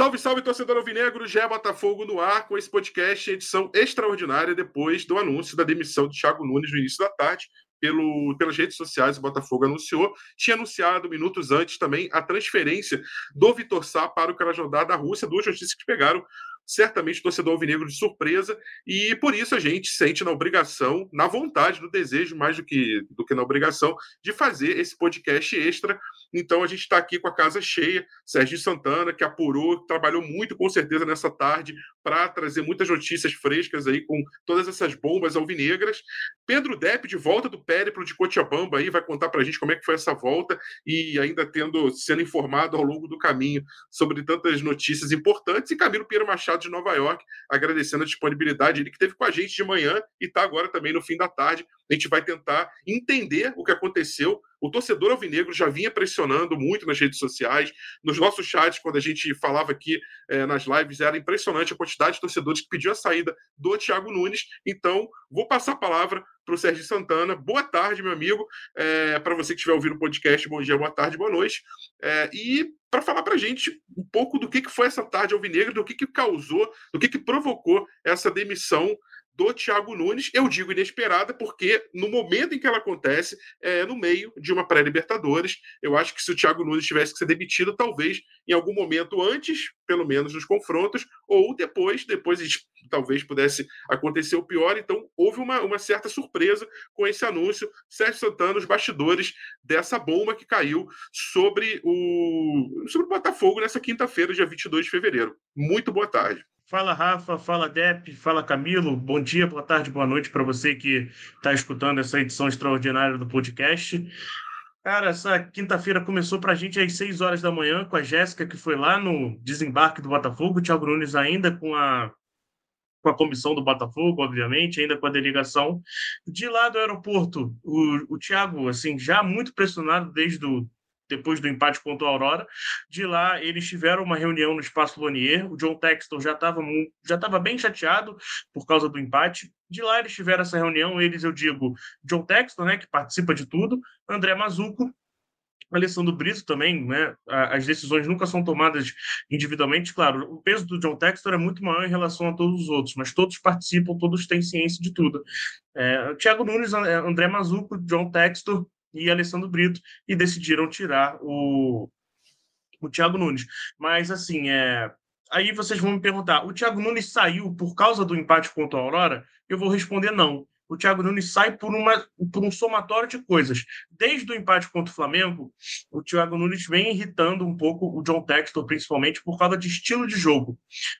Salve, salve, torcedor alvinegro, Gé Botafogo no ar com esse podcast, edição extraordinária depois do anúncio da demissão de Thiago Nunes no início da tarde. Pelo, pelas redes sociais, o Botafogo anunciou. Tinha anunciado minutos antes também a transferência do Vitor Sá para o Krasnodar da Rússia, duas notícias que pegaram certamente torcedor alvinegro de surpresa, e por isso a gente sente na obrigação, na vontade, no desejo, mais do que, do que na obrigação, de fazer esse podcast extra. Então a gente está aqui com a casa cheia, Sérgio Santana, que apurou, trabalhou muito com certeza nessa tarde para trazer muitas notícias frescas aí com todas essas bombas alvinegras. Pedro Depp, de volta do périplo de Cochabamba, aí, vai contar para a gente como é que foi essa volta e ainda tendo sendo informado ao longo do caminho sobre tantas notícias importantes. E Camilo Pinheiro Machado de Nova York, agradecendo a disponibilidade, ele que teve com a gente de manhã e está agora também no fim da tarde. A gente vai tentar entender o que aconteceu. O torcedor alvinegro já vinha pressionando muito nas redes sociais, nos nossos chats, quando a gente falava aqui é, nas lives, era impressionante a quantidade de torcedores que pediu a saída do Thiago Nunes. Então, vou passar a palavra para o Sérgio Santana. Boa tarde, meu amigo. É, para você que estiver ouvindo o podcast, bom dia, boa tarde, boa noite. É, e para falar para a gente um pouco do que, que foi essa tarde alvinegra, do que, que causou, do que, que provocou essa demissão do Thiago Nunes. Eu digo inesperada porque no momento em que ela acontece, é no meio de uma pré-Libertadores. Eu acho que se o Thiago Nunes tivesse que ser demitido, talvez em algum momento antes, pelo menos nos confrontos, ou depois, depois talvez pudesse acontecer o pior. Então, houve uma, uma certa surpresa com esse anúncio. Sérgio Santana, os bastidores dessa bomba que caiu sobre o, sobre o Botafogo nessa quinta-feira, dia 22 de fevereiro. Muito boa tarde. Fala Rafa, fala Dep, fala Camilo. Bom dia, boa tarde, boa noite para você que está escutando essa edição extraordinária do podcast. Cara, essa quinta-feira começou para a gente às 6 horas da manhã com a Jéssica, que foi lá no desembarque do Botafogo, o Thiago Nunes ainda com a, com a comissão do Botafogo, obviamente, ainda com a delegação. De lá do aeroporto, o, o Thiago, assim, já muito pressionado desde o depois do empate contra o Aurora. De lá, eles tiveram uma reunião no Espaço Lonier. O John Texton já estava já bem chateado por causa do empate. De lá, eles tiveram essa reunião. Eles, eu digo, John Texton, né, que participa de tudo, André Mazuco, Alessandro Brito também, né? As decisões nunca são tomadas individualmente. Claro, o peso do John Textor é muito maior em relação a todos os outros, mas todos participam, todos têm ciência de tudo. É, Thiago Nunes, André Mazuco, John Textor, e Alessandro Brito e decidiram tirar o, o Thiago Nunes. Mas, assim, é... aí vocês vão me perguntar: o Thiago Nunes saiu por causa do empate contra a Aurora? Eu vou responder não. O Thiago Nunes sai por, uma, por um somatório de coisas. Desde o empate contra o Flamengo, o Thiago Nunes vem irritando um pouco o John Textor, principalmente por causa de estilo de jogo.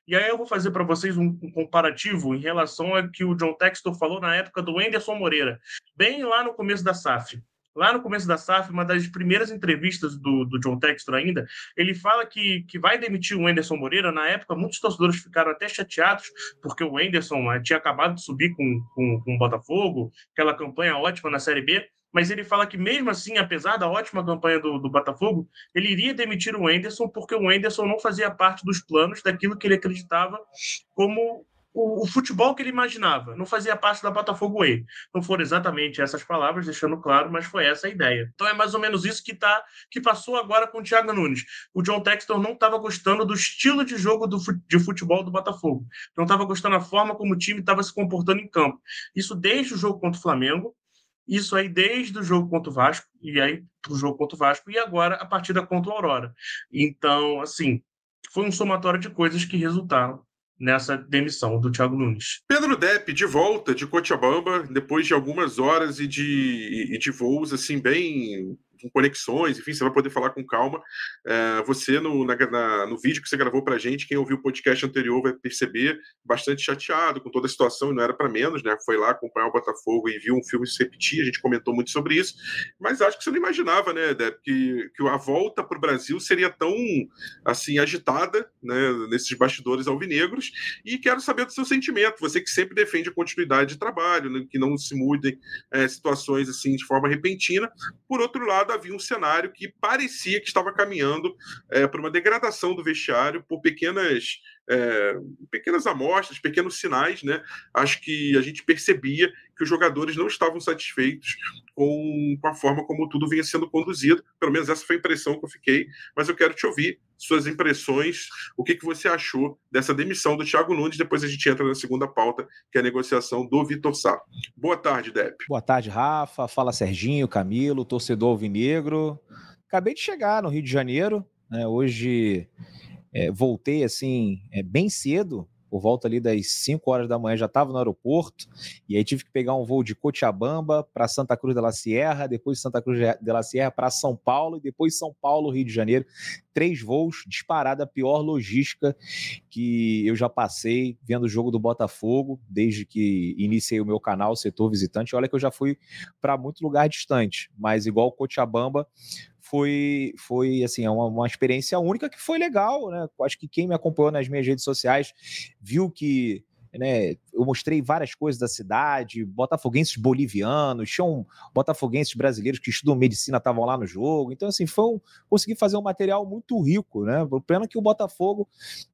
E aí eu vou fazer para vocês um, um, comparativo em relação ao que o John Textor falou na época do Anderson Moreira, bem lá no começo da SAF lá no começo da SAF, uma das primeiras entrevistas do, do John Textor ainda, ele fala que, que vai demitir o Anderson Moreira. Na época, muitos torcedores ficaram até chateados, porque o Anderson eh, tinha acabado de subir com, com, com o Botafogo, aquela campanha ótima na Série B, mas ele fala que mesmo assim, apesar da ótima campanha do, do Botafogo, ele iria demitir o Anderson porque o Anderson não fazia parte dos planos daquilo que ele acreditava como o, o, futebol que ele imaginava. Não fazia parte da Botafogo Way. Não foram exatamente essas palavras, deixando claro, mas foi essa a ideia. Então é mais ou menos isso que tá, que passou agora com o Thiago Nunes. O John Textor não estava gostando do estilo de jogo do, de futebol do Botafogo. Não estava gostando da forma como o time estava se comportando em campo. Isso desde o jogo contra o Flamengo, isso aí desde o jogo contra o Vasco, e aí o jogo contra o Vasco, e agora a partida contra o Aurora. Então, assim, foi um somatório de coisas que resultaram nessa demissão do Thiago Nunes. Pedro Depp de volta de Cochabamba depois de algumas horas e de, e de voos assim bem com conexões, enfim, você vai poder falar com calma. É, você, no, na, na, no vídeo que você gravou para gente, quem ouviu o podcast anterior vai perceber bastante chateado com toda a situação, e não era para menos, né? Foi lá acompanhar o Botafogo e viu um filme se repetir, a gente comentou muito sobre isso, mas acho que você não imaginava, né, Deb, que, que a volta para o Brasil seria tão, assim, agitada, né, nesses bastidores alvinegros, e quero saber do seu sentimento, você que sempre defende a continuidade de trabalho, né, que não se mudem é, situações, assim, de forma repentina. Por outro lado, havia um cenário que parecia que estava caminhando é, para uma degradação do vestiário por pequenas, é, pequenas amostras, pequenos sinais. Né? Acho que a gente percebia que os jogadores não estavam satisfeitos com, com a forma como tudo vinha sendo conduzido. Pelo menos essa foi a impressão que eu fiquei. Mas eu quero te ouvir suas impressões, o que, que você achou dessa demissão do Thiago Nunes. Depois a gente entra na segunda pauta, que é a negociação do Vitor Sá. Boa tarde, Depp. Boa tarde, Rafa. Fala Serginho, Camilo, torcedor alvinegro. Acabei de chegar no Rio de Janeiro, né? hoje é, voltei assim é, bem cedo por volta ali das 5 horas da manhã já estava no aeroporto, e aí tive que pegar um voo de Cochabamba para Santa Cruz de la Sierra, depois Santa Cruz de la Sierra para São Paulo, e depois São Paulo, Rio de Janeiro. Três voos, disparada a pior logística que eu já passei vendo o jogo do Botafogo, desde que iniciei o meu canal, Setor Visitante. Olha que eu já fui para muito lugar distante, mas igual Cochabamba, foi, foi assim, é uma, uma experiência única que foi legal, né? Acho que quem me acompanhou nas minhas redes sociais viu que né, eu mostrei várias coisas da cidade, botafoguenses bolivianos, tinham botafoguenses brasileiros que estudam medicina estavam lá no jogo. Então, assim, foi um, consegui fazer um material muito rico, né? O pena que o Botafogo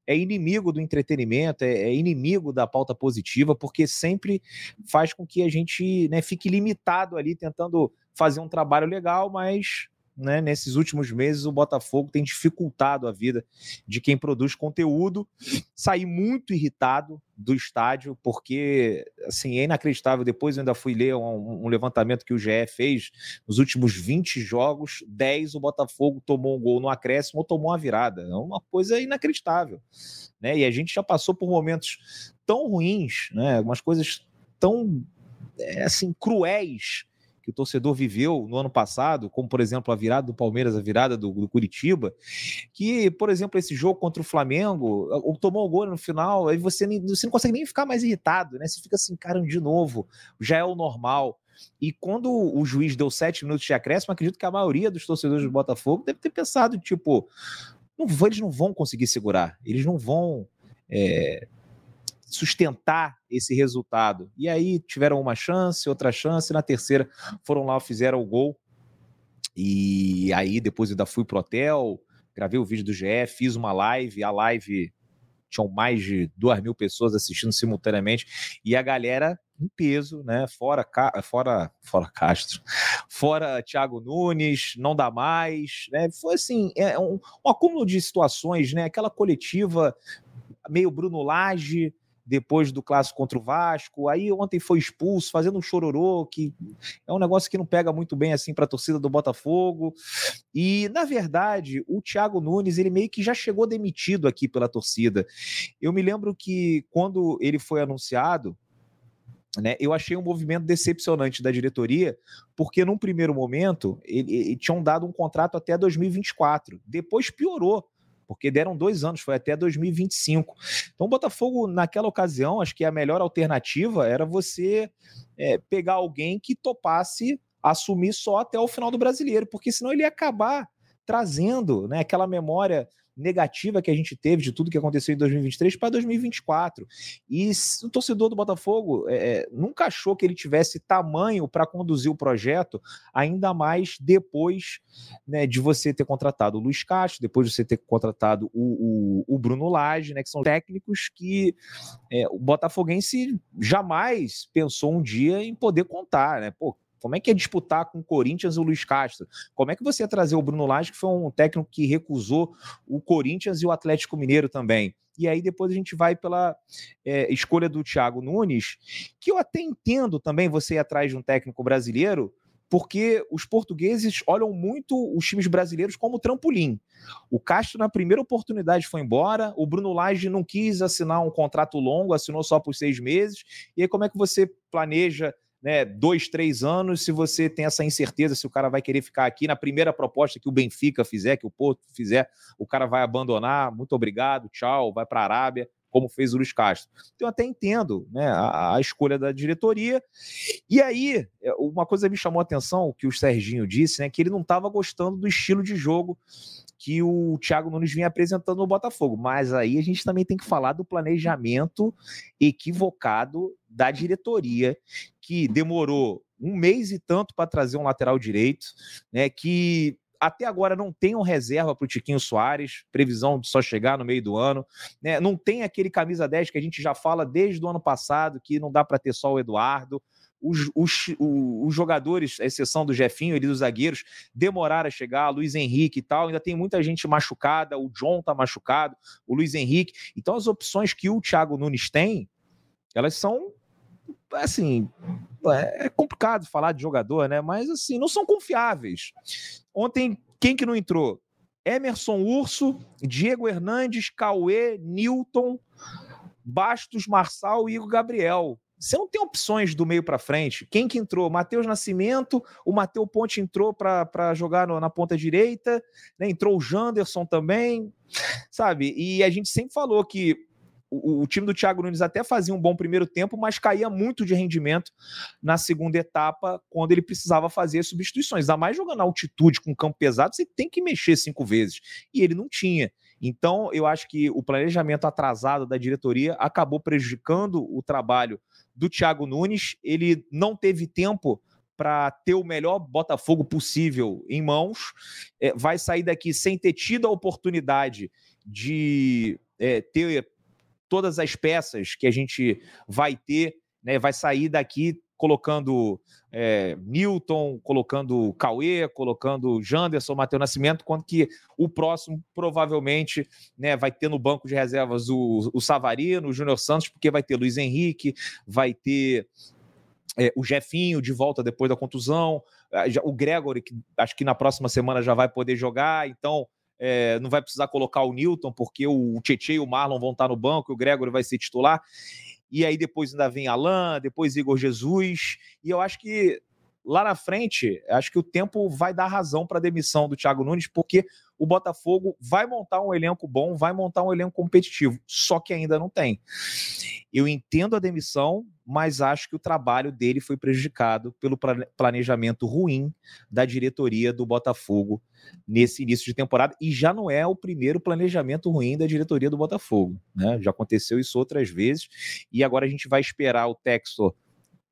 é inimigo do entretenimento, é, é, inimigo da pauta positiva, porque sempre faz com que a gente né, fique limitado ali tentando fazer um trabalho legal, mas né, nesses últimos meses o Botafogo tem dificultado a vida de quem produz conteúdo. Saí muito irritado do estádio, porque assim, é inacreditável. Depois eu ainda fui ler um, um, levantamento que o GE fez. Nos últimos 20 jogos, 10 o Botafogo tomou um gol no acréscimo ou tomou uma virada. É uma coisa inacreditável. Né? E a gente já passou por momentos tão ruins, né? umas coisas tão é, assim cruéis que o torcedor viveu no ano passado, como por exemplo a virada do Palmeiras, a virada do, do Curitiba, que, por exemplo, esse jogo contra o Flamengo, tomou o gol no final, aí você, nem, você não consegue nem ficar mais irritado, né? Você fica assim, cara, de novo, já é o normal. E quando o juiz deu sete minutos de acréscimo, acredito que a maioria dos torcedores do Botafogo deve ter pensado, tipo, não, eles não vão conseguir segurar, eles não vão é, sustentar esse resultado. E aí tiveram uma chance, outra chance, na terceira foram lá, fizeram o gol. E aí depois ainda fui pro hotel, gravei o vídeo do GE, fiz uma live, a live tinham mais de duas mil pessoas assistindo simultaneamente e a galera em peso, né? Fora, fora, fora Castro, fora Thiago Nunes, não dá mais, né? Foi assim, é um, um acúmulo de situações, né? Aquela coletiva meio Bruno Lage, depois do clássico contra o Vasco. Aí ontem foi expulso, fazendo um chororô, que é um negócio que não pega muito bem assim para a torcida do Botafogo. E, na verdade, o Thiago Nunes, ele meio que já chegou demitido aqui pela torcida. Eu me lembro que quando ele foi anunciado, né, eu achei um movimento decepcionante da diretoria, porque num primeiro momento ele, ele tinham dado um contrato até 2024, depois piorou porque deram dois anos, foi até 2025. Então, o Botafogo, naquela ocasião, acho que a melhor alternativa era você é, pegar alguém que topasse assumir só até o final do brasileiro, porque senão ele ia acabar trazendo né, aquela memória negativa que a gente teve de tudo que aconteceu em 2023 para 2024. E o torcedor do Botafogo é, é, nunca achou que ele tivesse tamanho para conduzir o projeto, ainda mais depois né, de você ter contratado o Luiz Castro, depois de você ter contratado o, o, o Bruno Lage, né, que são técnicos que é, o Botafoguense jamais pensou um dia em poder contar. Né? Pô, como é que é disputar com o Corinthians o Luiz Castro? Como é que você ia trazer o Bruno Lage, que foi um técnico que recusou o Corinthians e o Atlético Mineiro também? E aí depois a gente vai pela é, escolha do Thiago Nunes, que eu até entendo também você ir atrás de um técnico brasileiro, porque os portugueses olham muito os times brasileiros como trampolim. O Castro, na primeira oportunidade, foi embora, o Bruno Lage não quis assinar um contrato longo, assinou só por seis meses. E aí, como é que você planeja né, dois, três anos, se você tem essa incerteza se o cara vai querer ficar aqui na primeira proposta que o Benfica fizer, que o Porto fizer, o cara vai abandonar, muito obrigado, tchau, vai para a Arábia, como fez o Luiz Castro. Então, eu até entendo né, a, a, escolha da diretoria. E aí, é, uma coisa me chamou a atenção, que o Serginho disse, né, que ele não estava gostando do estilo de jogo que o Thiago Nunes vinha apresentando no Botafogo. Mas aí a gente também tem que falar do planejamento equivocado da diretoria, que demorou um mês e tanto para trazer um lateral direito, né? Que até agora não tem um reserva para o Tiquinho Soares, previsão de só chegar no meio do ano. Né? Não tem aquele camisa 10 que a gente já fala desde o ano passado, que não dá para ter só o Eduardo. Os, os, os, jogadores, a exceção do Jefinho, ali dos zagueiros, demoraram a chegar, Luiz Henrique e tal, ainda tem muita gente machucada, o John tá machucado, o Luiz Henrique. Então as opções que o Thiago Nunes tem, elas são assim, é, é complicado falar de jogador, né? Mas assim, não são confiáveis. Ontem, quem que não entrou? Emerson Urso, Diego Hernandes, Cauê, Newton, Bastos, Marçal e Igor Gabriel. Você não tem opções do meio para frente. Quem que entrou? Matheus Nascimento, o Matheus Ponte entrou para jogar no, na ponta direita, né? entrou o Janderson também, sabe? E a gente sempre falou que o, o, time do Thiago Nunes até fazia um bom primeiro tempo, mas caía muito de rendimento na segunda etapa, quando ele precisava fazer substituições. Ainda mais jogando na altitude com campo pesado, você tem que mexer cinco vezes. E ele não tinha. Então, eu acho que o planejamento atrasado da diretoria acabou prejudicando o trabalho do Thiago Nunes. Ele não teve tempo para ter o melhor Botafogo possível em mãos. É, vai sair daqui sem ter tido a oportunidade de é, ter todas as peças que a gente vai ter, né, vai sair daqui colocando é, Newton, colocando Cauê, colocando Janderson, Matheus Nascimento, quando que o próximo provavelmente né, vai ter no banco de reservas o, o Savarino, o Júnior Santos, porque vai ter Luiz Henrique, vai ter é, o Jefinho de volta depois da contusão, o Gregory, que acho que na próxima semana já vai poder jogar, então é, não vai precisar colocar o Newton, porque o Tietchan e o Marlon vão estar no banco, o Gregory vai ser titular. E aí depois ainda vem Alain, depois Igor Jesus. E eu acho que lá na frente, acho que o tempo vai dar razão para a demissão do Thiago Nunes, porque o Botafogo vai montar um elenco bom, vai montar um elenco competitivo, só que ainda não tem. Eu entendo a demissão, mas acho que o trabalho dele foi prejudicado pelo planejamento ruim da diretoria do Botafogo nesse início de temporada, e já não é o primeiro planejamento ruim da diretoria do Botafogo, né? Já aconteceu isso outras vezes, e agora a gente vai esperar o Textor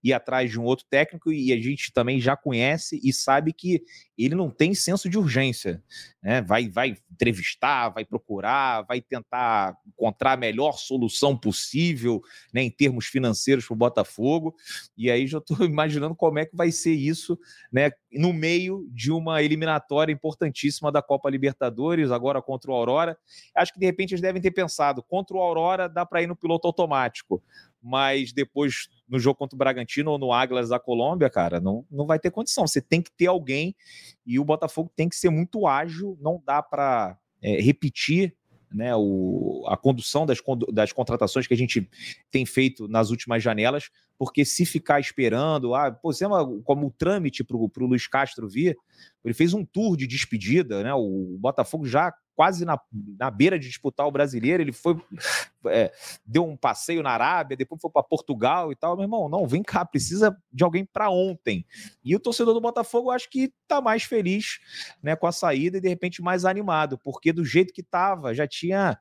ir atrás de um outro técnico e a gente também já conhece e sabe que ele não tem senso de urgência. Né? Vai, vai entrevistar, vai procurar, vai tentar encontrar a melhor solução possível né, em termos financeiros para o Botafogo. E aí já estou imaginando como é que vai ser isso né, no meio de uma eliminatória importantíssima da Copa Libertadores, agora contra o Aurora. Acho que de repente eles devem ter pensado: contra o Aurora dá para ir no piloto automático mas depois no jogo contra o Bragantino ou no Águilas da Colômbia, cara, não, não vai ter condição. Você tem que ter alguém e o Botafogo tem que ser muito ágil, não dá para é, repetir né, o, a condução das, das contratações que a gente tem feito nas últimas janelas, porque se ficar esperando, ah, pô, você é como o trâmite para o Luiz Castro vir, ele fez um tour de despedida, né? O Botafogo já quase na, na beira de disputar o brasileiro. Ele foi, é, deu um passeio na Arábia, depois foi para Portugal e tal. Meu irmão, não, vem cá, precisa de alguém para ontem. E o torcedor do Botafogo, acho que está mais feliz né, com a saída e de repente mais animado, porque do jeito que estava, já tinha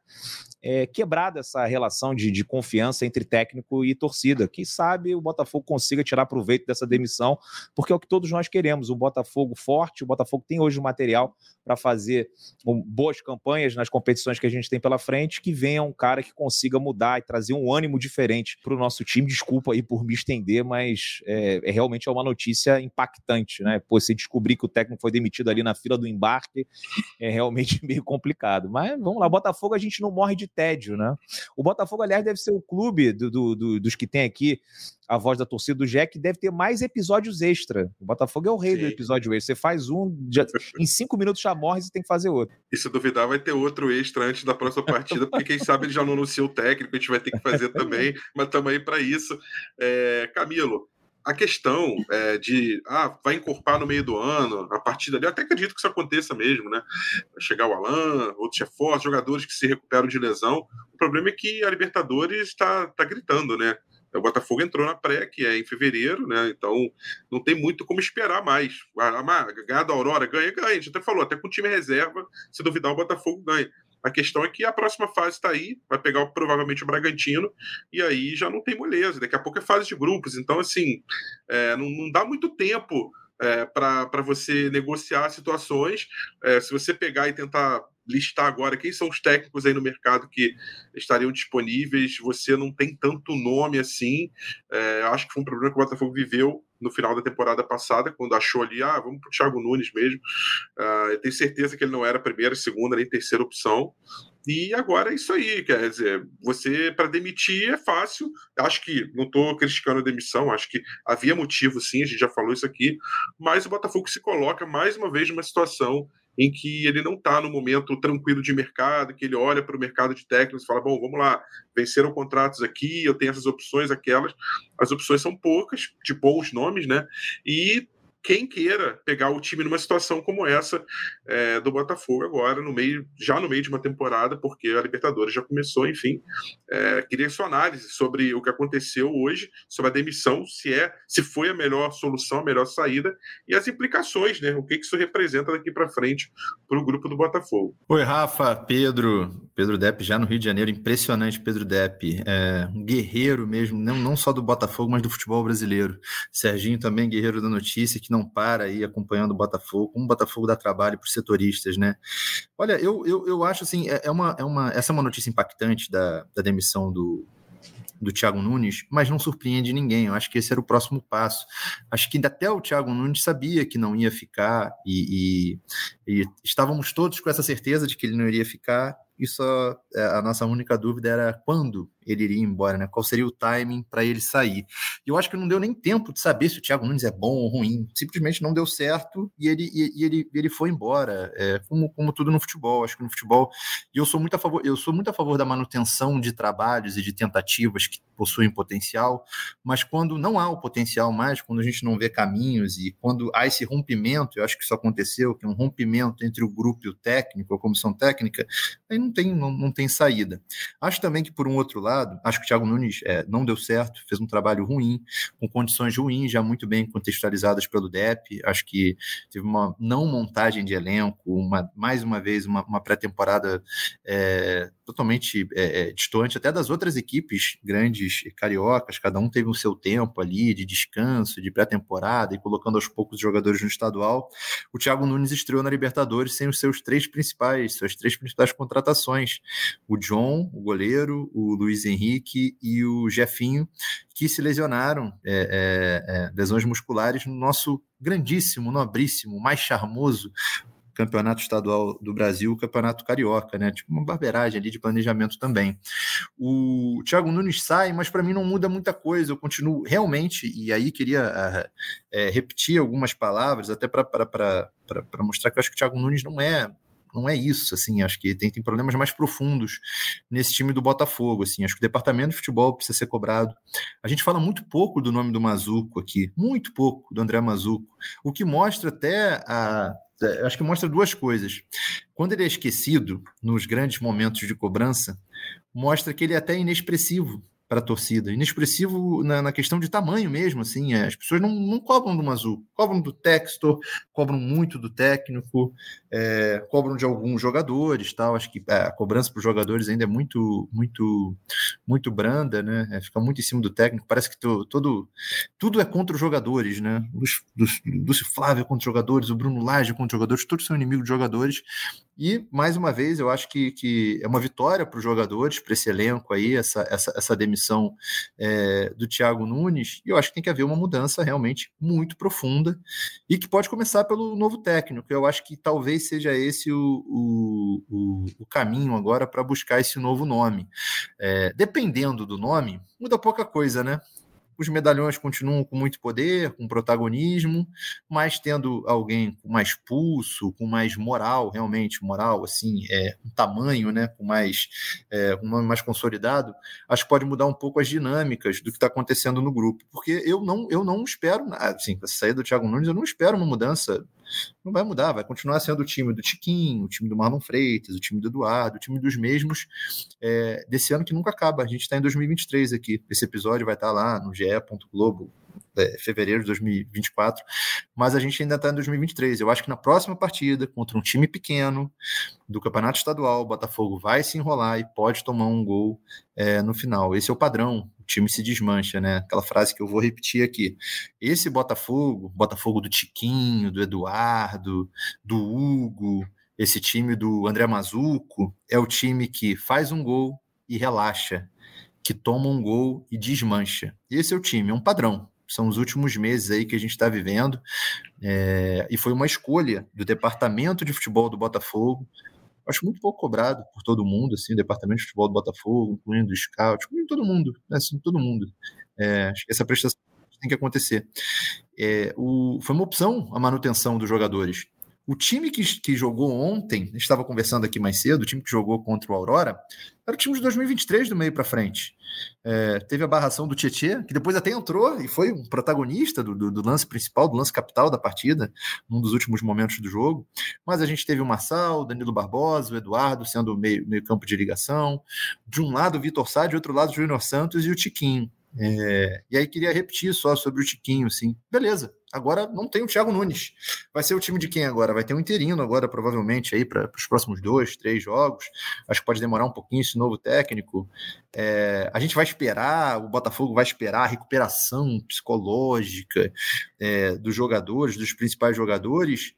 é, quebrado essa relação de, de confiança entre técnico e torcida. Quem sabe o Botafogo consiga tirar proveito dessa demissão, porque é o que todos nós queremos. O Botafogo forte, o Botafogo tem hoje o material para fazer um, boas campanhas nas competições que a gente tem pela frente, que venha um cara que consiga mudar e trazer um ânimo diferente para o nosso time. Desculpa aí por me estender, mas é, é, realmente é uma notícia impactante, né? Pô, você descobrir que o técnico foi demitido ali na fila do embarque é realmente meio complicado. Mas vamos lá, Botafogo a gente não morre de tédio, né? O Botafogo, aliás, deve ser o clube do, do, do, dos que tem aqui a voz da torcida do Jack, deve ter mais episódios extra. O Botafogo é o rei Sim. do episódio extra. Você faz um, já, em cinco minutos já morre e você tem que fazer outro. E se duvidar, vai ter outro extra antes da próxima partida, porque quem sabe ele já não anunciou o técnico, a gente vai ter que fazer também, mas estamos aí para isso. É, Camilo, a questão é, de ah, vai encorpar no meio do ano, a partir dali, eu até acredito que isso aconteça mesmo, né? Vai chegar o Alan, outros reforços, jogadores que se recuperam de lesão. O problema é que a Libertadores está tá gritando, né? O Botafogo entrou na pré, que é em fevereiro, né? Então não tem muito como esperar mais. A, ganhar da Aurora ganha, ganha. A gente até falou, até com o time reserva, se duvidar, o Botafogo ganha. A questão é que a próxima fase está aí, vai pegar provavelmente o Bragantino, e aí já não tem moleza. Daqui a pouco é fase de grupos. Então, assim, é, não, não dá muito tempo é, para você negociar situações. É, se você pegar e tentar listar agora quem são os técnicos aí no mercado que estariam disponíveis, você não tem tanto nome assim. É, acho que foi um problema que o Botafogo viveu no final da temporada passada, quando achou ali, ah, vamos para o Thiago Nunes mesmo. Uh, eu tenho certeza que ele não era a primeira, segunda nem terceira opção. E agora é isso aí, quer dizer, você para demitir é fácil. Acho que não estou criticando a demissão, acho que havia motivo sim, a gente já falou isso aqui, mas o Botafogo se coloca mais uma vez numa situação em que ele não está no momento tranquilo de mercado, que ele olha para o mercado de técnicos e fala: bom, vamos lá, venceram contratos aqui, eu tenho essas opções, aquelas. As opções são poucas, de bons nomes, né? E quem queira pegar o time numa situação como essa é, do Botafogo agora, no meio, já no meio de uma temporada, porque a Libertadores já começou, enfim. É, queria sua análise sobre o que aconteceu hoje, sobre a demissão, se é, se foi a melhor solução, a melhor saída, e as implicações, né? O que, que isso representa daqui para frente para o grupo do Botafogo. Oi, Rafa, Pedro, Pedro Depp já no Rio de Janeiro, impressionante Pedro Depp, é, um guerreiro mesmo, não, não só do Botafogo, mas do futebol brasileiro. Serginho também, guerreiro da notícia, que não para aí acompanhando o Botafogo, como o Botafogo dá trabalho para os setoristas, né? Olha, eu, eu, eu acho assim, é, é, uma, é uma, essa é uma notícia impactante da, da demissão do, do Thiago Nunes, mas não surpreende ninguém. Eu acho que esse era o próximo passo. Acho que até o Thiago Nunes sabia que não ia ficar e, e, e estávamos todos com essa certeza de que ele não iria ficar. E só é, a nossa única dúvida era quando ele iria embora, né? Qual seria o timing para ele sair? E eu acho que não deu nem tempo de saber se o Thiago Nunes é bom ou ruim. Simplesmente não deu certo e ele, e, ele, ele foi embora. É, como, como tudo no futebol. Acho que no futebol. E eu sou muito a favor, eu sou muito a favor da manutenção de trabalhos e de tentativas que possuem potencial, mas quando não há o potencial mais, quando a gente não vê caminhos e quando há esse rompimento, eu acho que isso aconteceu, que é um rompimento entre o grupo e o técnico, a comissão técnica, aí não tem, não, não tem saída. Acho também que, por um outro lado, Acho que o Thiago Nunes é, não deu certo, fez um trabalho ruim, com condições ruins, já muito bem contextualizadas pelo DEP. Acho que teve uma não montagem de elenco, uma, mais uma vez, uma, uma pré-temporada é, totalmente é, é, distante até das outras equipes grandes cariocas. Cada um teve o seu tempo ali de descanso, de pré-temporada e colocando aos poucos jogadores no estadual. O Thiago Nunes estreou na Libertadores sem os seus três principais, suas três principais contratações: o John, o goleiro, o Luiz Henrique e o Jefinho, que se lesionaram, é, é, é, lesões musculares, no nosso grandíssimo, nobríssimo, mais charmoso campeonato estadual do Brasil, o campeonato carioca, né? Tipo uma barbeiragem ali de planejamento também. O Thiago Nunes sai, mas para mim não muda muita coisa. Eu continuo realmente, e aí queria é, repetir algumas palavras, até para mostrar que eu acho que o Thiago Nunes não é não é isso, assim, acho que tem, tem problemas mais profundos nesse time do Botafogo, assim, acho que o departamento de futebol precisa ser cobrado. A gente fala muito pouco do nome do Mazuco aqui, muito pouco do André Mazuco, o que mostra até a, acho que mostra duas coisas. Quando ele é esquecido nos grandes momentos de cobrança, mostra que ele é até inexpressivo para a torcida. Inexpressivo na, na, questão de tamanho mesmo, assim. É, as pessoas não, não cobram do Mazu, cobram do Textor, cobram muito do técnico, é, cobram de alguns jogadores, tal. Acho que é, a cobrança para os jogadores ainda é muito, muito, muito branda, né? É, fica muito em cima do técnico. Parece que to, todo, tudo é contra os jogadores, né? Lúcio Flávio contra os jogadores, o Bruno Lage contra os jogadores, todos são inimigos de jogadores. E, mais uma vez, eu acho que, que é uma vitória para os jogadores, para esse elenco aí, essa, essa, essa demissão é, do Thiago Nunes. E eu acho que tem que haver uma mudança realmente muito profunda e que pode começar pelo novo técnico. Eu acho que talvez seja esse o, o, o, o caminho agora para buscar esse novo nome. É, dependendo do nome, muda pouca coisa, né? Os medalhões continuam com muito poder, com protagonismo, mas tendo alguém com mais pulso, com mais moral, realmente moral, assim, é, um tamanho, né, com mais, é, um nome mais consolidado, acho que pode mudar um pouco as dinâmicas do que está acontecendo no grupo, porque eu não, eu não espero, assim, a saída do Thiago Nunes, eu não espero uma mudança não vai mudar, vai continuar sendo o time do Tiquinho, o time do Marlon Freitas, o time do Eduardo, o time dos mesmos é, desse ano que nunca acaba. A gente está em 2023 aqui. Esse episódio vai estar tá lá no ge.globo é, fevereiro de 2024, mas a gente ainda está em 2023. Eu acho que na próxima partida, contra um time pequeno do Campeonato Estadual, o Botafogo vai se enrolar e pode tomar um gol é, no final. Esse é o padrão. O time se desmancha, né? Aquela frase que eu vou repetir aqui. Esse Botafogo, Botafogo do Tiquinho, do Eduardo, do Hugo, esse time do André Mazuco, é o time que faz um gol e relaxa, que toma um gol e desmancha. Esse é o time, é um padrão. São os últimos meses aí que a gente está vivendo. É, e foi uma escolha do departamento de futebol do Botafogo. Acho muito pouco cobrado por todo mundo, assim, o departamento de futebol do Botafogo, incluindo o scout, incluindo todo mundo, né, assim, todo mundo. É, acho que essa prestação tem que acontecer. É, o, foi uma opção a manutenção dos jogadores. O time que, que jogou ontem, a gente estava conversando aqui mais cedo, o time que jogou contra o Aurora, era o time de 2023 do meio para frente. É, teve a barração do Tietê, que depois até entrou e foi um protagonista do, do, do, lance principal, do lance capital da partida, num dos últimos momentos do jogo. Mas a gente teve o Marçal, Danilo Barbosa, o Eduardo sendo meio, meio campo de ligação. De um lado o Vitor Sá, de outro lado o Júnior Santos e o Tiquinho. É, e aí queria repetir só sobre o Tiquinho, assim. Beleza, agora não tem o Thiago Nunes. Vai ser o time de quem agora? Vai ter um interino agora, provavelmente, aí para os próximos dois, três jogos. Acho que pode demorar um pouquinho esse novo técnico. É, a gente vai esperar, o Botafogo vai esperar a recuperação psicológica é, dos jogadores, dos principais jogadores,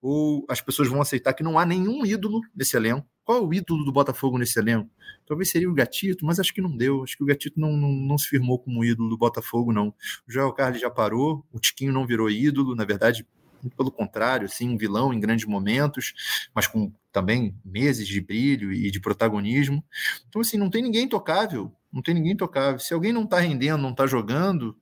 ou as pessoas vão aceitar que não há nenhum ídolo nesse elenco? Qual é o ídolo do Botafogo nesse elenco? Talvez seria o Gatito, mas acho que não deu. Acho que o Gatito não, não, não se firmou como ídolo do Botafogo, não. O Joel Carlos já parou, o Tiquinho não virou ídolo, na verdade, muito pelo contrário, assim, um vilão em grandes momentos, mas com também meses de brilho e de protagonismo. Então, assim, não tem ninguém intocável, não tem ninguém intocável. Se alguém não está rendendo, não está jogando,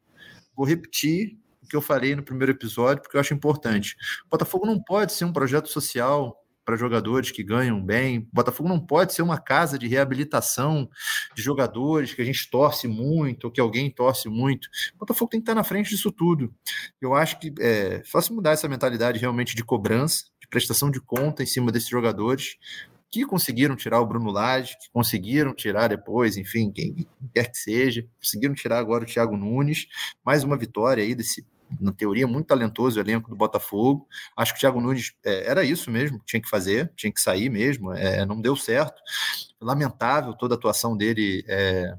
vou repetir o que eu falei no primeiro episódio, porque eu acho importante. O Botafogo não pode ser um projeto social para jogadores que ganham bem. O Botafogo não pode ser uma casa de reabilitação de jogadores que a gente torce muito, ou que alguém torce muito. O Botafogo tem que estar na frente disso tudo. Eu acho que é fácil mudar essa mentalidade realmente de cobrança, de prestação de conta em cima desses jogadores que conseguiram tirar o Bruno Lage, que conseguiram tirar depois, enfim, quem quer que seja, conseguiram tirar agora o Thiago Nunes, mais uma vitória aí desse na teoria, muito talentoso o elenco do Botafogo. Acho que o Thiago Nunes é, era isso mesmo, tinha que fazer, tinha que sair mesmo, é, não deu certo. Lamentável toda a atuação dele é,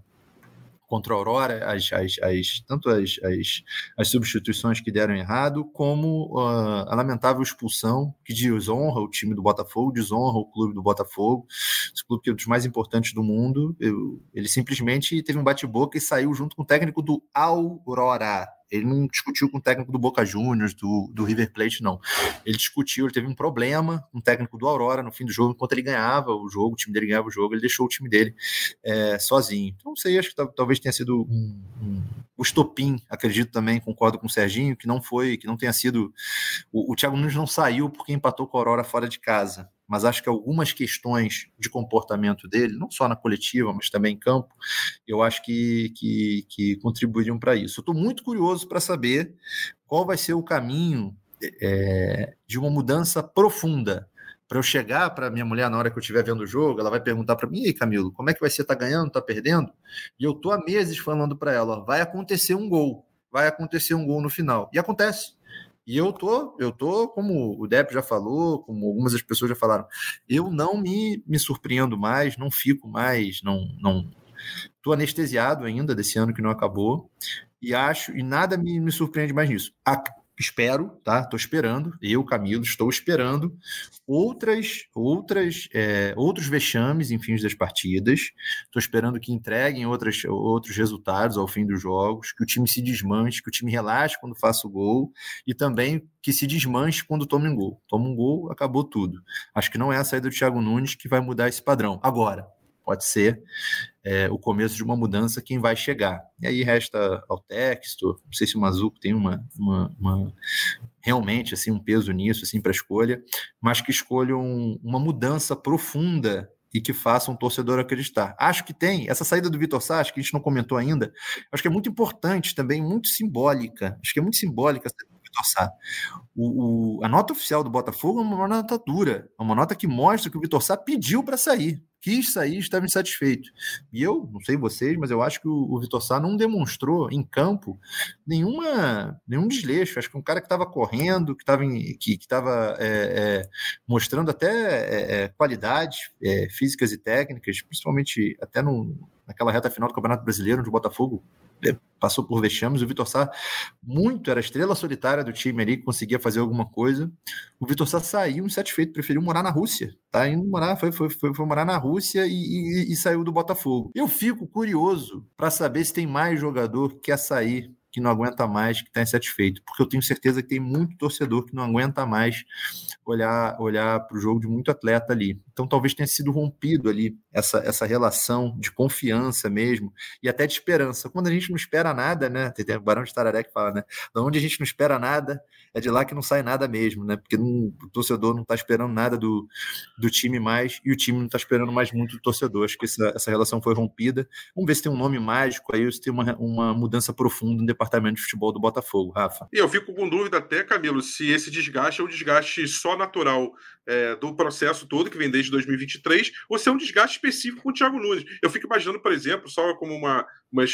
contra a Aurora, as, as, as tanto as, as, as, substituições que deram errado, como uh, a lamentável expulsão que desonra o time do Botafogo, desonra o clube do Botafogo, esse clube que é um dos mais importantes do mundo. Eu, ele simplesmente teve um bate-boca e saiu junto com o técnico do Aurora ele não discutiu com o técnico do Boca Juniors, do, do River Plate, não. Ele discutiu, ele teve um problema com o técnico do Aurora no fim do jogo, enquanto ele ganhava o jogo, o time dele ganhava o jogo, ele deixou o time dele é, sozinho. Então, não sei, acho que talvez tenha sido um, um, o estopim, acredito também, concordo com o Serginho, que não foi, que não tenha sido. O, o Thiago Nunes não saiu porque empatou com o Aurora fora de casa mas acho que algumas questões de comportamento dele, não só na coletiva, mas também em campo, eu acho que, que, que contribuiriam para isso. Eu estou muito curioso para saber qual vai ser o caminho é, de uma mudança profunda. Para eu chegar para minha mulher na hora que eu estiver vendo o jogo, ela vai perguntar para mim: e aí, Camilo, como é que vai ser? Tá ganhando, tá perdendo? E eu tô há meses falando para ela: vai acontecer um gol, vai acontecer um gol no final. E acontece. E eu tô, eu tô, como o Depp já falou, como algumas das pessoas já falaram, eu não me, me surpreendo mais, não fico mais, não, não tô anestesiado ainda desse ano que não acabou e acho e nada me, me surpreende mais nisso. A, espero, tá? Estou esperando, eu, Camilo, estou esperando outras, outras, é, outros vexames em fins das partidas. Estou esperando que entreguem outras, outros resultados ao fim dos jogos, que o time se desmanche, que o time relaxe quando faça o gol e também que se desmanche quando tome um gol. Toma um gol, acabou tudo. Acho que não é a saída do Thiago Nunes que vai mudar esse padrão. Agora, pode ser é, o começo de uma mudança quem vai chegar. E aí resta ao texto, não sei se o Mazuco tem uma, uma, uma realmente assim um peso nisso assim para escolha, mas que escolham uma mudança profunda e que faça um torcedor acreditar. Acho que tem essa saída do Vitor Sá, que a gente não comentou ainda. Acho que é muito importante também, muito simbólica. Acho que é muito simbólica essa Vitor Sá. O, o, a nota oficial do Botafogo é uma nota dura, é uma nota que mostra que o Vitor Sá pediu para sair. Quis sair estava insatisfeito. E eu, não sei vocês, mas eu acho que o, o Vitor Sá não demonstrou em campo nenhuma, nenhum desleixo. Acho que um cara que estava correndo, que estava que, que tava, é, é, mostrando até é, é qualidades é, físicas e técnicas, principalmente até no, naquela reta final do Campeonato Brasileiro, onde o Botafogo é, passou por vexames. O Vitor Sá muito era estrela solitária do time ali, conseguia fazer alguma coisa. O Vitor Sá saiu insatisfeito, preferiu morar na Rússia. Tá indo morar, foi, foi, foi, foi morar na Rússia e, e, e saiu do Botafogo. Eu fico curioso para saber se tem mais jogador que quer sair que não aguenta mais, que está insatisfeito, porque eu tenho certeza que tem muito torcedor que não aguenta mais olhar olhar para o jogo de muito atleta ali. Então talvez tenha sido rompido ali essa, essa relação de confiança mesmo e até de esperança. Quando a gente não espera nada, né? Tem o Barão de Tararé que fala, né? Da onde a gente não espera nada, é de lá que não sai nada mesmo, né? Porque não, o torcedor não está esperando nada do, do time mais e o time não está esperando mais muito do torcedor. Acho que essa, essa relação foi rompida. Vamos ver se tem um nome mágico aí, se tem uma, uma mudança profunda no departamento de futebol do Botafogo, Rafa. E eu fico com dúvida até, Camilo, se esse desgaste é um desgaste só natural é, do processo todo que vem desde 2023 ou se é um desgaste específico com o Thiago Nunes. Eu fico imaginando, por exemplo, só como uma,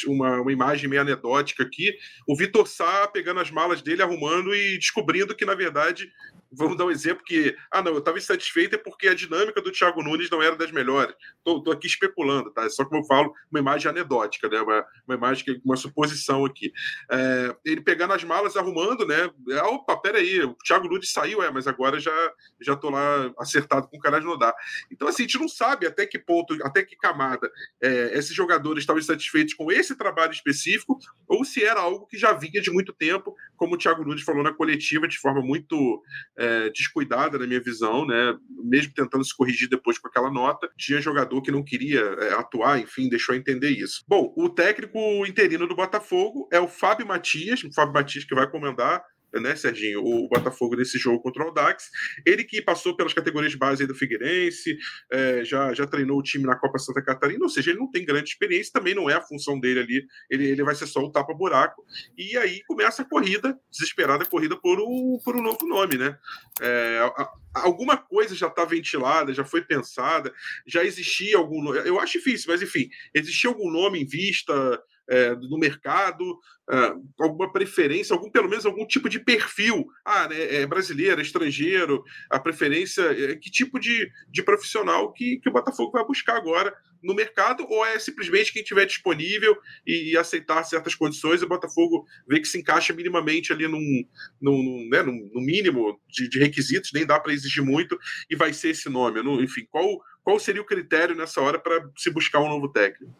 uma, uma imagem meio anedótica aqui, o Vitor Sá pegando as malas dele, arrumando e descobrindo que, na verdade, vamos dar um exemplo que, ah, não, eu estava insatisfeito é porque a dinâmica do Thiago Nunes não era das melhores. Estou aqui especulando, tá? Só como eu falo, uma imagem anedótica, né? Uma, uma imagem, uma suposição aqui. É, ele pegando as malas, arrumando, né? É, opa, peraí, o Thiago Nunes saiu, é, mas agora já já tô lá acertado com o cara de dá. Então, assim, a gente não sabe até que ponto, até que camada é, esses jogadores estavam insatisfeitos com esse trabalho específico ou se era algo que já vinha de muito tempo, como o Thiago Nunes falou na coletiva, de forma muito é, descuidada, na minha visão, né? Mesmo tentando se corrigir depois com aquela nota, tinha jogador que não queria é, atuar, enfim, deixou entender isso. Bom, o técnico interino do Botafogo é o Fábio Matias, o Fábio Matias que vai comandar né, Serginho, o Botafogo nesse jogo contra o Audax. Ele que passou pelas categorias de base do Figueirense, é, já, já treinou o time na Copa Santa Catarina, ou seja, ele não tem grande experiência, também não é a função dele ali, ele, ele vai ser só um tapa-buraco. E aí começa a corrida, desesperada corrida por, o, por um novo nome, né? É, a, alguma coisa já está ventilada, já foi pensada, já existia algum. Eu acho difícil, mas enfim, existia algum nome em vista é, no mercado, é, alguma preferência, algum pelo menos algum tipo de perfil. Ah, né, é brasileiro, é estrangeiro, a preferência, é, que tipo de, de profissional que, que o Botafogo vai buscar agora no mercado, ou é simplesmente quem tiver disponível e, e aceitar certas condições, o Botafogo vê que se encaixa minimamente ali num, num, né, num, num mínimo de, de, requisitos, nem dá para exigir muito, e vai ser esse nome. Não, enfim, qual, qual seria o critério nessa hora para se buscar um novo técnico?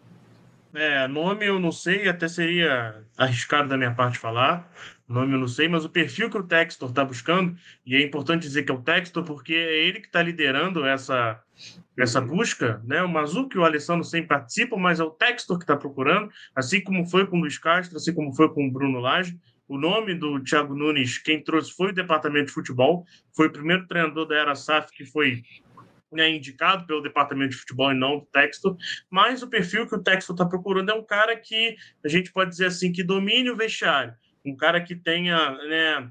É, nome eu não sei, até seria arriscado da minha parte falar. Nome eu não sei, mas o perfil que o Textor está buscando, e é importante dizer que é o Textor, porque é ele que está liderando essa, essa busca, né? O Mazuco e o Alessandro sempre participam, mas é o Textor que está procurando, assim como foi com o Luiz Castro, assim como foi com o Bruno Lage. O nome do Thiago Nunes, quem trouxe foi o departamento de futebol, foi o primeiro treinador da Era SAF que foi né, indicado pelo departamento de futebol e não do Texto, mas o perfil que o Texto está procurando é um cara que a gente pode dizer assim que domine o vestiário, um cara que tenha, né,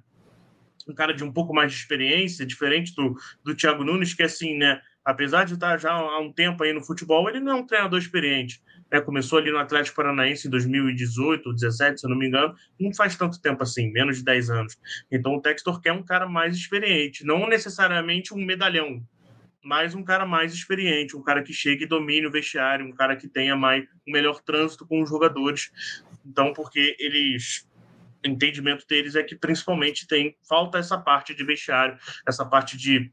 um cara de um pouco mais de experiência, diferente do, do Thiago Nunes, que assim, né, apesar de estar já há um tempo aí no futebol, ele não é um treinador experiente. Né? Começou ali no Atlético Paranaense em 2018, 2017, se eu não me engano, não faz tanto tempo assim, menos de 10 anos. Então o Textor quer um cara mais experiente, não necessariamente um medalhão, mas um cara mais experiente, um cara que chegue e domine o vestiário, um cara que tenha mais um melhor trânsito com os jogadores. Então, porque eles o entendimento deles é que principalmente tem falta essa parte de vestiário, essa parte de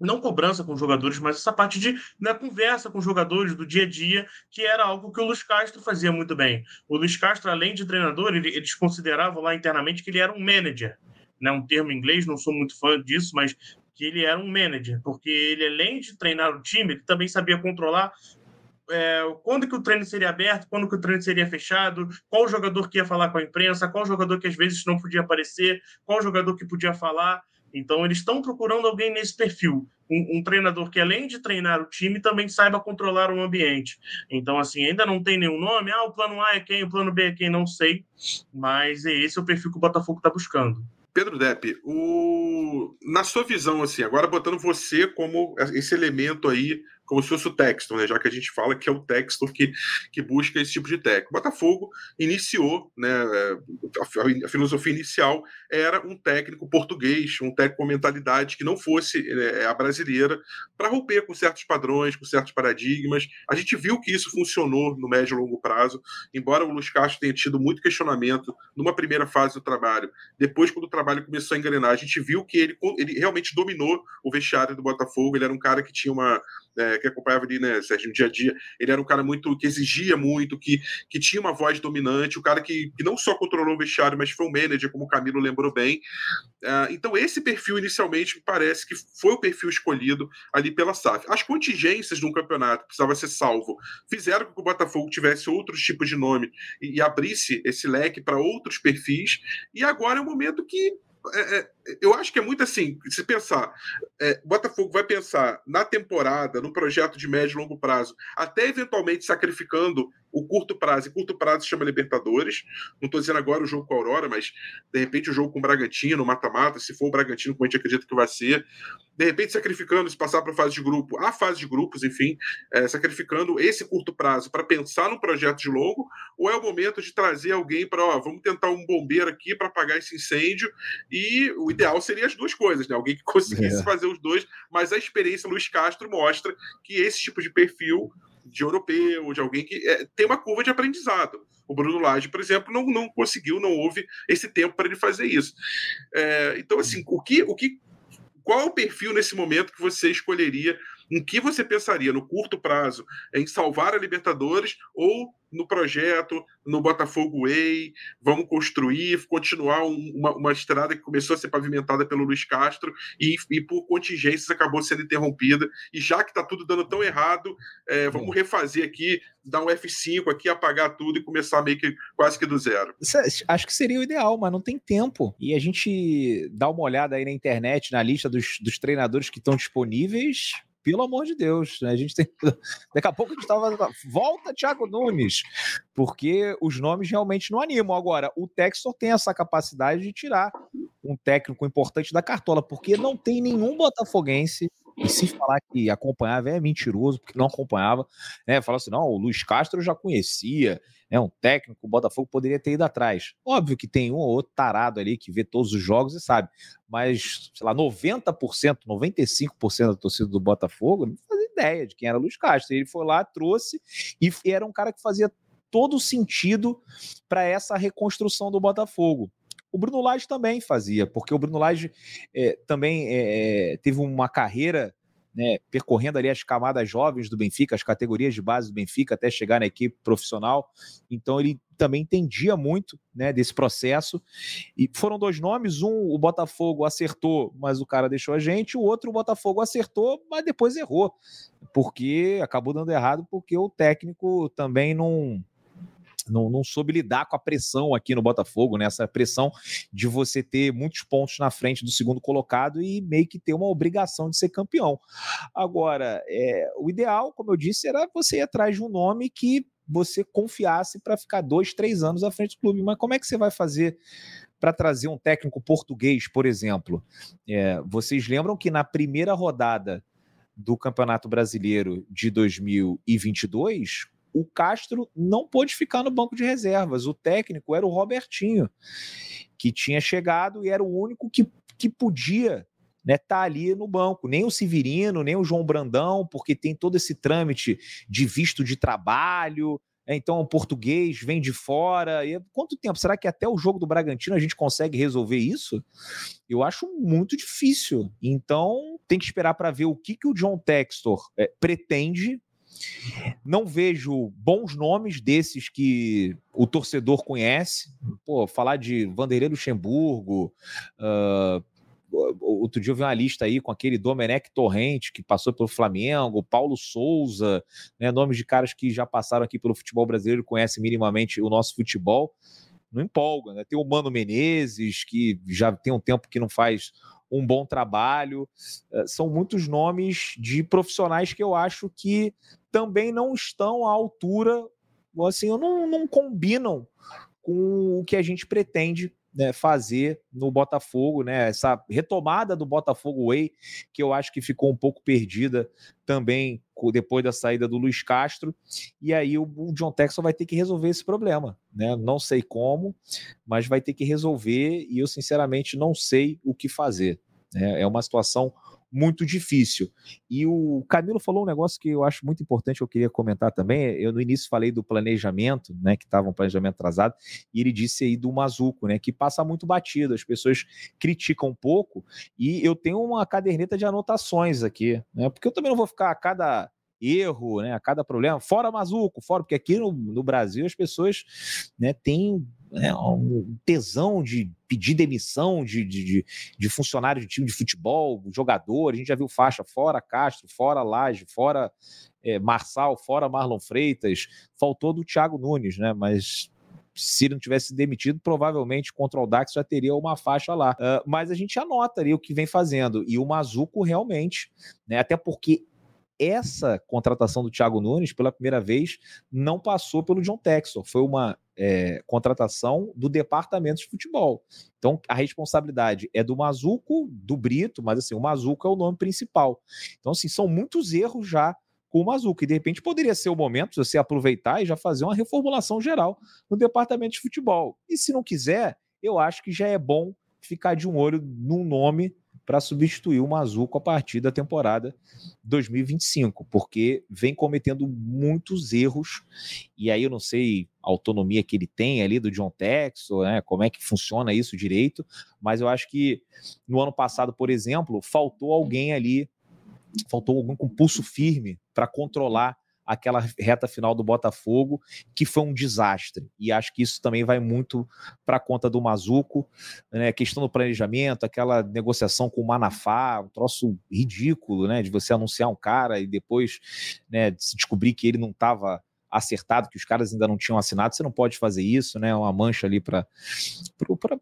não cobrança com os jogadores, mas essa parte de né, conversa com os jogadores do dia a dia, que era algo que o Luiz Castro fazia muito bem. O Luiz Castro, além de treinador, ele, eles consideravam lá internamente que ele era um manager. Né, um termo em inglês, não sou muito fã disso, mas que ele era um manager, porque ele, além de treinar o time, ele também sabia controlar é, quando que o treino seria aberto, quando que o treino seria fechado, qual jogador que ia falar com a imprensa, qual jogador que às vezes não podia aparecer, qual jogador que podia falar. Então, eles estão procurando alguém nesse perfil. Um, um, treinador que, além de treinar o time, também saiba controlar o ambiente. Então, assim, ainda não tem nenhum nome. Ah, o plano A é quem, o plano B é quem, não sei. Mas esse é o perfil que o Botafogo está buscando. Pedro Depp, o... na sua visão, assim, agora botando você como esse elemento aí como se fosse o Texton, né? Já que a gente fala que é o Texton que, que busca esse tipo de técnico. O Botafogo iniciou, né? É, a, a, filosofia inicial era um técnico português, um técnico com mentalidade que não fosse é, a brasileira, para romper com certos padrões, com certos paradigmas. A gente viu que isso funcionou no médio e longo prazo, embora o Luiz Castro tenha tido muito questionamento numa primeira fase do trabalho. Depois, quando o trabalho começou a engrenar, a gente viu que ele, ele realmente dominou o vestiário do Botafogo. Ele era um cara que tinha uma é, que acompanhava ali, né, Sérgio, no dia a dia, ele era um cara muito que exigia muito, que, que tinha uma voz dominante, o um cara que, que não só controlou o vestiário, mas foi um manager, como o Camilo lembrou bem. Uh, então, esse perfil, inicialmente, me parece que foi o perfil escolhido ali pela SAF. As contingências de um campeonato que precisava ser salvo fizeram com que o Botafogo tivesse outros tipos de nome e, e abrisse esse leque para outros perfis, e agora é o momento que é, é, eu acho que é muito assim, se pensar, é, Botafogo vai pensar na temporada, no projeto de médio e longo prazo, até eventualmente sacrificando o curto prazo, e curto prazo se chama Libertadores. Não estou dizendo agora o jogo com a Aurora, mas de repente o jogo com o Bragantino, mata-mata, se for o Bragantino, como a gente acredita que vai ser. De repente sacrificando, se passar para a fase de grupo, a fase de grupos, enfim, é, sacrificando esse curto prazo para pensar num projeto de longo, ou é o momento de trazer alguém para, ó, vamos tentar um bombeiro aqui para apagar esse incêndio, e o ideal seria as duas coisas, né? Alguém que conseguisse é. fazer os dois, mas a experiência Luiz Castro mostra que esse tipo de perfil de europeu, de alguém que é, tem uma curva de aprendizado. O Bruno Lage, por exemplo, não, não conseguiu, não houve esse tempo para ele fazer isso. É, então, assim, o que, o que, qual é o perfil nesse momento que você escolheria em que você pensaria no curto prazo em salvar a Libertadores ou no projeto, no Botafogo Way, vamos construir, continuar uma, uma estrada que começou a ser pavimentada pelo Luiz Castro e, e por contingências acabou sendo interrompida. E já que está tudo dando tão errado, é, vamos refazer aqui, dar um F5 aqui, apagar tudo e começar meio que quase que do zero. Acho que seria o ideal, mas não tem tempo. E a gente dá uma olhada aí na internet, na lista dos, dos treinadores que estão disponíveis pelo amor de Deus, né? A gente tem. Daqui a pouco a gente estava. Volta, Thiago Nunes, porque os nomes realmente não animam. Agora, o Textor tem essa capacidade de tirar um técnico importante da cartola, porque não tem nenhum botafoguense e se falar que acompanhava é mentiroso, porque não acompanhava, né? Fala assim, não, o Luiz Castro eu já conhecia, né? Um técnico, o Botafogo poderia ter ido atrás. Óbvio que tem um ou outro tarado ali que vê todos os jogos e sabe, mas, sei lá, 90%, 95% da torcida do Botafogo não fazia ideia de quem era o Luiz Castro. Ele foi lá, trouxe e era um cara que fazia todo sentido para essa reconstrução do Botafogo. O Bruno Lage também fazia, porque o Bruno Lage é, também é, teve uma carreira né, percorrendo ali as camadas jovens do Benfica, as categorias de base do Benfica, até chegar na equipe profissional. Então ele também entendia muito né, desse processo. E foram dois nomes: um o Botafogo acertou, mas o cara deixou a gente, o outro o Botafogo acertou, mas depois errou, porque acabou dando errado, porque o técnico também não não, não soube lidar com a pressão aqui no Botafogo, né? Essa pressão de você ter muitos pontos na frente do segundo colocado e meio que ter uma obrigação de ser campeão. Agora, é, o ideal, como eu disse, era você ir atrás de um nome que você confiasse para ficar dois, três anos à frente do clube. Mas como é que você vai fazer para trazer um técnico português, por exemplo? É, vocês lembram que na primeira rodada do Campeonato Brasileiro de 2022, o Castro não pôde ficar no banco de reservas. O técnico era o Robertinho, que tinha chegado e era o único que, que podia né, tá ali no banco. Nem o Severino, nem o João Brandão, porque tem todo esse trâmite de visto de trabalho. Né, então, o português vem de fora. E quanto tempo? Será que até o jogo do Bragantino a gente consegue resolver isso? Eu acho muito difícil. Então, tem que esperar para ver o que, que o John Textor é, pretende não vejo bons nomes desses que o torcedor conhece. Pô, falar de Vanderlei Luxemburgo. Uh, outro dia eu vi uma lista aí com aquele Domenech Torrente, que passou pelo Flamengo, Paulo Souza, né, nomes de caras que já passaram aqui pelo futebol brasileiro, conhecem minimamente o nosso futebol. Não empolga, né? Tem o Mano Menezes, que já tem um tempo que não faz um bom trabalho. Eh, são muitos nomes de profissionais que eu acho que também não estão à altura, assim, não, não combinam com o que a gente pretende né, fazer no Botafogo, né? Essa retomada do Botafogo Way, que eu acho que ficou um pouco perdida também depois da saída do Luiz Castro. E aí o, John Texel vai ter que resolver esse problema, né? Não sei como, mas vai ter que resolver e eu sinceramente não sei o que fazer. Né? É uma situação muito difícil. E o Camilo falou um negócio que eu acho muito importante, eu queria comentar também. Eu no início falei do planejamento, né, que estava um planejamento atrasado, e ele disse aí do Mazuco, né, que passa muito batido, as pessoas criticam um pouco, e eu tenho uma caderneta de anotações aqui, né, porque eu também não vou ficar a cada erro, né, a cada problema, fora Mazuco, fora, porque aqui no, no Brasil as pessoas né, têm né, um tesão de pedir demissão de, de, de, funcionário de time de futebol, jogador, a gente já viu faixa fora Castro, fora Laje, fora é, Marçal, fora Marlon Freitas, faltou do Thiago Nunes, né, mas se ele não tivesse demitido, provavelmente contra o Dax já teria uma faixa lá. Uh, mas a gente anota ali o que vem fazendo. E o Mazuco realmente, né, até porque essa contratação do Thiago Nunes, pela primeira vez, não passou pelo John Texor. Foi uma é, contratação do departamento de futebol. Então, a responsabilidade é do Mazuco, do Brito, mas assim, o Mazuco é o nome principal. Então, assim, são muitos erros já com o Mazuco. E de repente poderia ser o momento de você aproveitar e já fazer uma reformulação geral no departamento de futebol. E se não quiser, eu acho que já é bom ficar de um olho num nome para substituir o Mazuco a partir da temporada 2025, porque vem cometendo muitos erros, e aí eu não sei a autonomia que ele tem ali do John Texo, né, como é que funciona isso direito, mas eu acho que no ano passado, por exemplo, faltou alguém ali, faltou alguém com pulso firme para controlar aquela reta final do Botafogo, que foi um desastre. E acho que isso também vai muito para conta do Mazuco, né? A questão do planejamento, aquela negociação com o Manafá, um troço ridículo, né? De você anunciar um cara e depois né, descobrir que ele não estava acertado, que os caras ainda não tinham assinado, você não pode fazer isso, né? Uma mancha ali para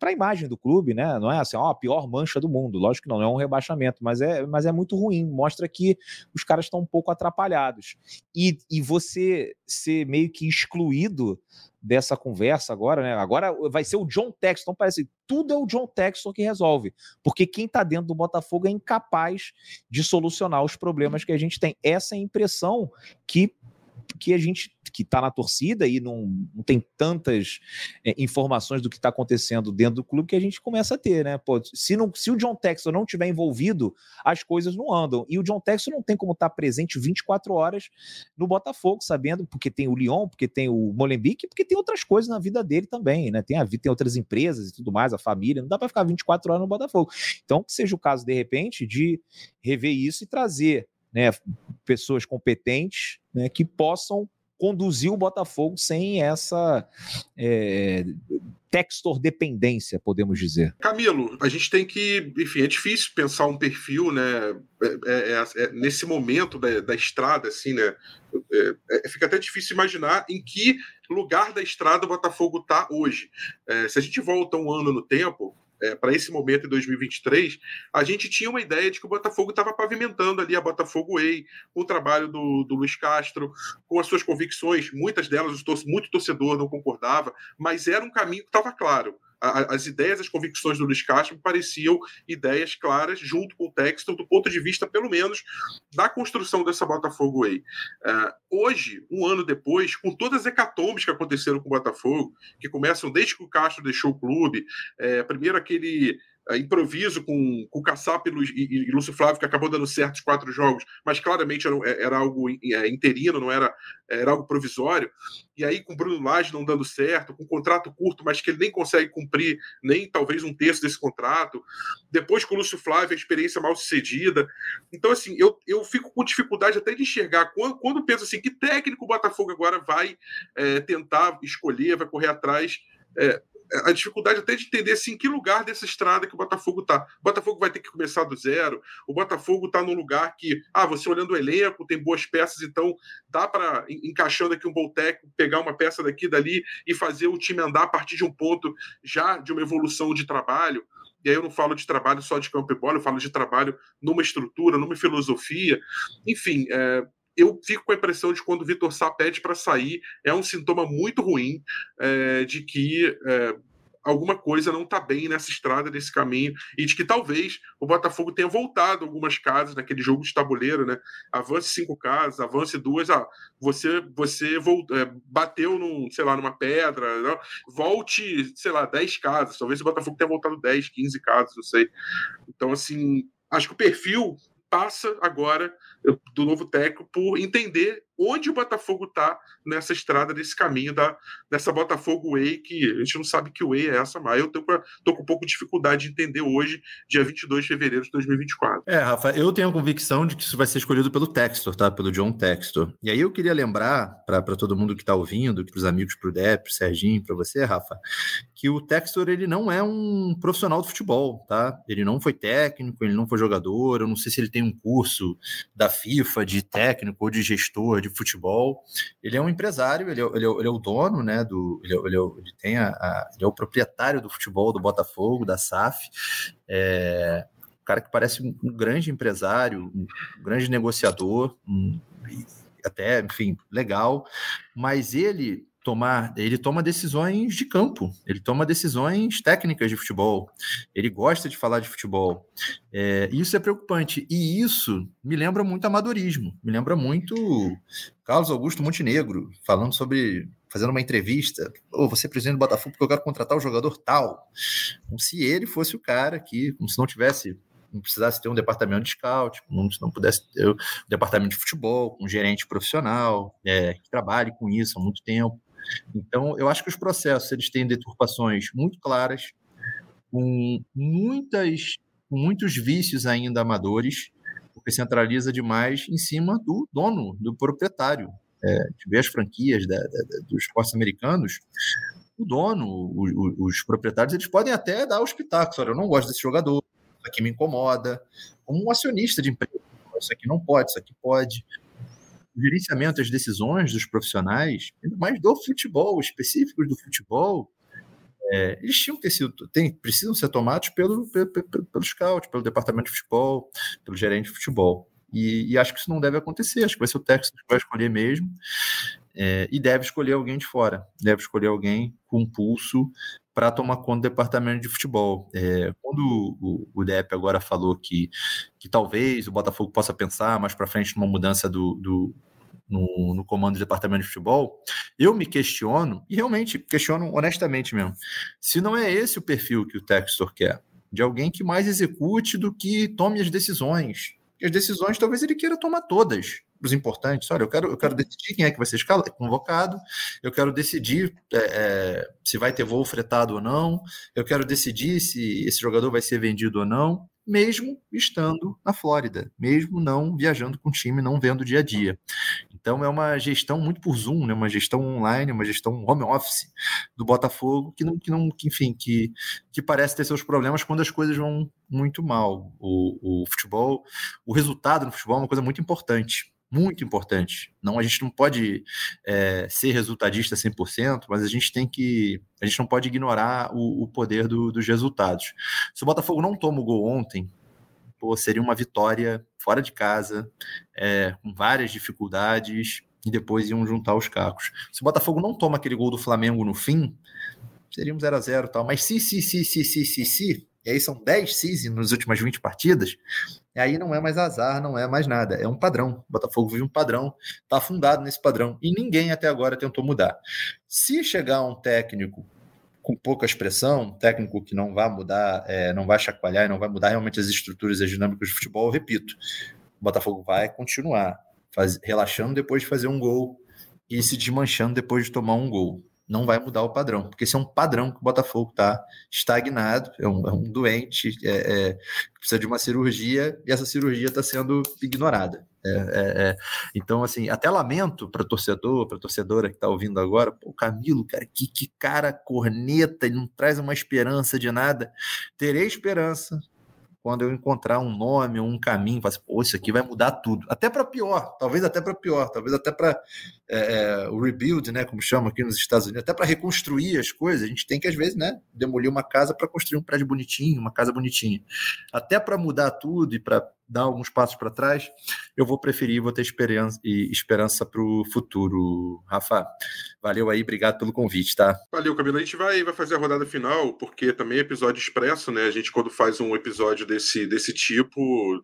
a imagem do clube, né? Não é assim, ó, a pior mancha do mundo. Lógico que não, não é um rebaixamento, mas é, mas é muito ruim. Mostra que os caras estão um pouco atrapalhados. E, e você ser meio que excluído dessa conversa agora, né? Agora vai ser o John Texton, parece tudo é o John Texton que resolve, porque quem está dentro do Botafogo é incapaz de solucionar os problemas que a gente tem. Essa é a impressão que que a gente que está na torcida e não, não tem tantas é, informações do que está acontecendo dentro do clube que a gente começa a ter, né? Pô, se, não, se o John Texton não tiver envolvido, as coisas não andam. E o John Texton não tem como estar tá presente 24 horas no Botafogo, sabendo, porque tem o Lyon, porque tem o Molenbeek, porque tem outras coisas na vida dele também, né? Tem, a, tem outras empresas e tudo mais, a família, não dá para ficar 24 horas no Botafogo. Então, que seja o caso, de repente, de rever isso e trazer né, pessoas competentes né, que possam conduzir o Botafogo sem essa é, textor dependência, podemos dizer. Camilo, a gente tem que, enfim, é difícil pensar um perfil, né, é, é, é, é nesse momento da, da, estrada, assim, né, é, fica até difícil imaginar em que lugar da estrada o Botafogo está hoje. se a gente volta um ano no tempo, é, para esse momento em 2023, a gente tinha uma ideia de que o Botafogo estava pavimentando ali a Botafogo Way, o trabalho do, do Luiz Castro, com as suas convicções, muitas delas muito torcedor não concordava, mas era um caminho que estava claro as ideias, as convicções do Luiz Castro pareciam ideias claras, junto com o texto, do ponto de vista, pelo menos, da construção dessa Botafogo Way. Uh, hoje, um ano depois, com todas as hecatombes que aconteceram com o Botafogo, que começam desde que o Castro deixou o clube, é, primeiro aquele improviso com, com o Caçap e, e, Lúcio Flávio, que acabou dando certo os quatro jogos, mas claramente era, era algo é, interino, não era, era algo provisório. E aí, com o Bruno Lage não dando certo, com um contrato curto, mas que ele nem consegue cumprir nem talvez um terço desse contrato. Depois, com o Lúcio Flávio, a experiência mal sucedida. Então, assim, eu, eu fico com dificuldade até de enxergar quando, quando penso assim, que técnico o Botafogo agora vai é, tentar escolher, vai correr atrás. É, a dificuldade até de entender assim, em que lugar dessa estrada que o Botafogo está. O Botafogo vai ter que começar do zero. O Botafogo está num lugar que, ah, você olhando o elenco, tem boas peças, então dá para, encaixando aqui um bom pegar uma peça daqui dali e fazer o time andar a partir de um ponto já de uma evolução de trabalho. E aí eu não falo de trabalho só de campo e bola, eu falo de trabalho numa estrutura, numa filosofia. Enfim, é, eu fico com a impressão de quando o Vitor Sá pede para sair, é um sintoma muito ruim é, de que é, alguma coisa não está bem nessa estrada, nesse caminho, e de que talvez o Botafogo tenha voltado algumas casas naquele jogo de tabuleiro, né? Avance cinco casas, avance duas, ah, você você voltou, é, bateu num, sei lá, numa pedra, não? volte, sei lá, dez casas, talvez o Botafogo tenha voltado 10, 15 casas, não sei. Então, assim, acho que o perfil passa agora do novo técnico por entender onde o Botafogo está nessa estrada, nesse caminho da, dessa Botafogo Way, que a gente não sabe que Way é essa, mas eu tô, tô com um pouco de dificuldade de entender hoje, dia 22 de fevereiro de 2024. É, Rafa, eu tenho a convicção de que isso vai ser escolhido pelo Textor, tá? Pelo John Textor. E aí eu queria lembrar para todo mundo que está ouvindo, para os amigos, para o Dep, para Serginho, para você, Rafa, que o Textor ele não é um profissional do futebol, tá? Ele não foi técnico, ele não foi jogador, eu não sei se ele tem um curso da FIFA de técnico ou de gestor de futebol. Ele é um empresário, ele é, ele é, ele é o dono, né? Do, ele, é, ele, é, ele tem a, a, ele é o proprietário do futebol do Botafogo, da SAF. É, um cara que parece um, um grande empresário, um grande negociador, um, até, enfim, legal, mas ele tomar, ele toma decisões de campo, ele toma decisões técnicas de futebol, ele gosta de falar de futebol. É, isso é preocupante. E isso me lembra muito amadorismo, me lembra muito Carlos Augusto Montenegro falando sobre. Fazendo uma entrevista, oh, você é presidente do Botafogo porque eu quero contratar o jogador tal. Como se ele fosse o cara que, como se não tivesse não precisasse ter um departamento de scout, se não pudesse ter um departamento de futebol, um gerente profissional é, que trabalhe com isso há muito tempo. Então, eu acho que os processos eles têm deturpações muito claras, com muitas, com muitos vícios ainda amadores, porque centraliza demais em cima do dono, do proprietário. É, de ver as franquias da, da, dos esportes americanos, o dono, os, os, proprietários, eles podem até dar os pitacos. Olha, eu não gosto desse jogador, isso aqui me incomoda. Como um acionista de empresa, isso aqui não pode, isso aqui pode o gerenciamento, as decisões dos profissionais, mais do futebol, específicos do futebol, é, eles tinham que ter sido, tem, precisam ser tomados pelo, pelo, pelo, pelo scout, pelo departamento de futebol, pelo gerente de futebol. E, e, acho que isso não deve acontecer, acho que vai ser o técnico que vai escolher mesmo, é, e deve escolher alguém de fora, deve escolher alguém com pulso para tomar conta do departamento de futebol. É, quando o, o agora falou que, que talvez o Botafogo possa pensar mais para frente numa mudança do, do no, no, comando do departamento de futebol, eu me questiono, e realmente questiono honestamente mesmo, se não é esse o perfil que o Textor quer, de alguém que mais execute do que tome as decisões. E as decisões talvez ele queira tomar todas os importantes. Olha, eu quero, eu quero decidir quem é que vai ser escalado, convocado, eu quero decidir é, é, se vai ter voo fretado ou não, eu quero decidir se esse jogador vai ser vendido ou não, mesmo estando na Flórida, mesmo não viajando com o time, não vendo dia a dia. Então é uma gestão muito por Zoom, né? uma gestão online, uma gestão home office do Botafogo, que não, que não que, enfim, que, que parece ter seus problemas quando as coisas vão muito mal. O, o futebol, o resultado no futebol é uma coisa muito importante muito importante. Não, a gente não pode é, ser resultadista 100%, mas a gente tem que. A gente não pode ignorar o, o poder do, dos resultados. Se o Botafogo não toma o gol ontem, pô, seria uma vitória fora de casa, é, com várias dificuldades, e depois iam juntar os cacos. Se o Botafogo não toma aquele gol do Flamengo no fim, seria um 0 a 0 tal. Mas se, se, se, se, se, se, se, e aí são 10 CISI nas últimas 20 partidas, aí não é mais azar, não é mais nada, é um padrão. O Botafogo vive um padrão, está fundado nesse padrão, e ninguém até agora tentou mudar. Se chegar um técnico com pouca expressão, um técnico que não vai mudar, é, não vai chacoalhar e não vai mudar realmente as estruturas e as dinâmicas de futebol, eu repito, o Botafogo vai continuar faz, relaxando depois de fazer um gol e se desmanchando depois de tomar um gol não vai mudar o padrão, porque esse é um padrão que o Botafogo está estagnado, é um, é um doente, é, é, precisa de uma cirurgia e essa cirurgia está sendo ignorada. É, é, é, então, assim, até lamento para torcedor, para torcedora que está ouvindo agora, o Camilo, cara, que, que cara corneta, ele não traz uma esperança de nada. Terei esperança, quando eu encontrar um nome ou um caminho, faço, pô, isso aqui vai mudar tudo. Até para pior, talvez até para pior, talvez até para é, é, o rebuild, né, como chama aqui nos Estados Unidos, até para reconstruir as coisas. A gente tem que, às vezes, né, demolir uma casa para construir um prédio bonitinho, uma casa bonitinha. Até para mudar tudo e para dar alguns passos para trás, eu vou preferir, vou ter esperança e esperança para o futuro. Rafa, valeu aí, obrigado pelo convite, tá? Valeu, Camila. A gente vai, vai fazer a rodada final, porque também é episódio expresso, né? A gente, quando faz um episódio desse, desse tipo,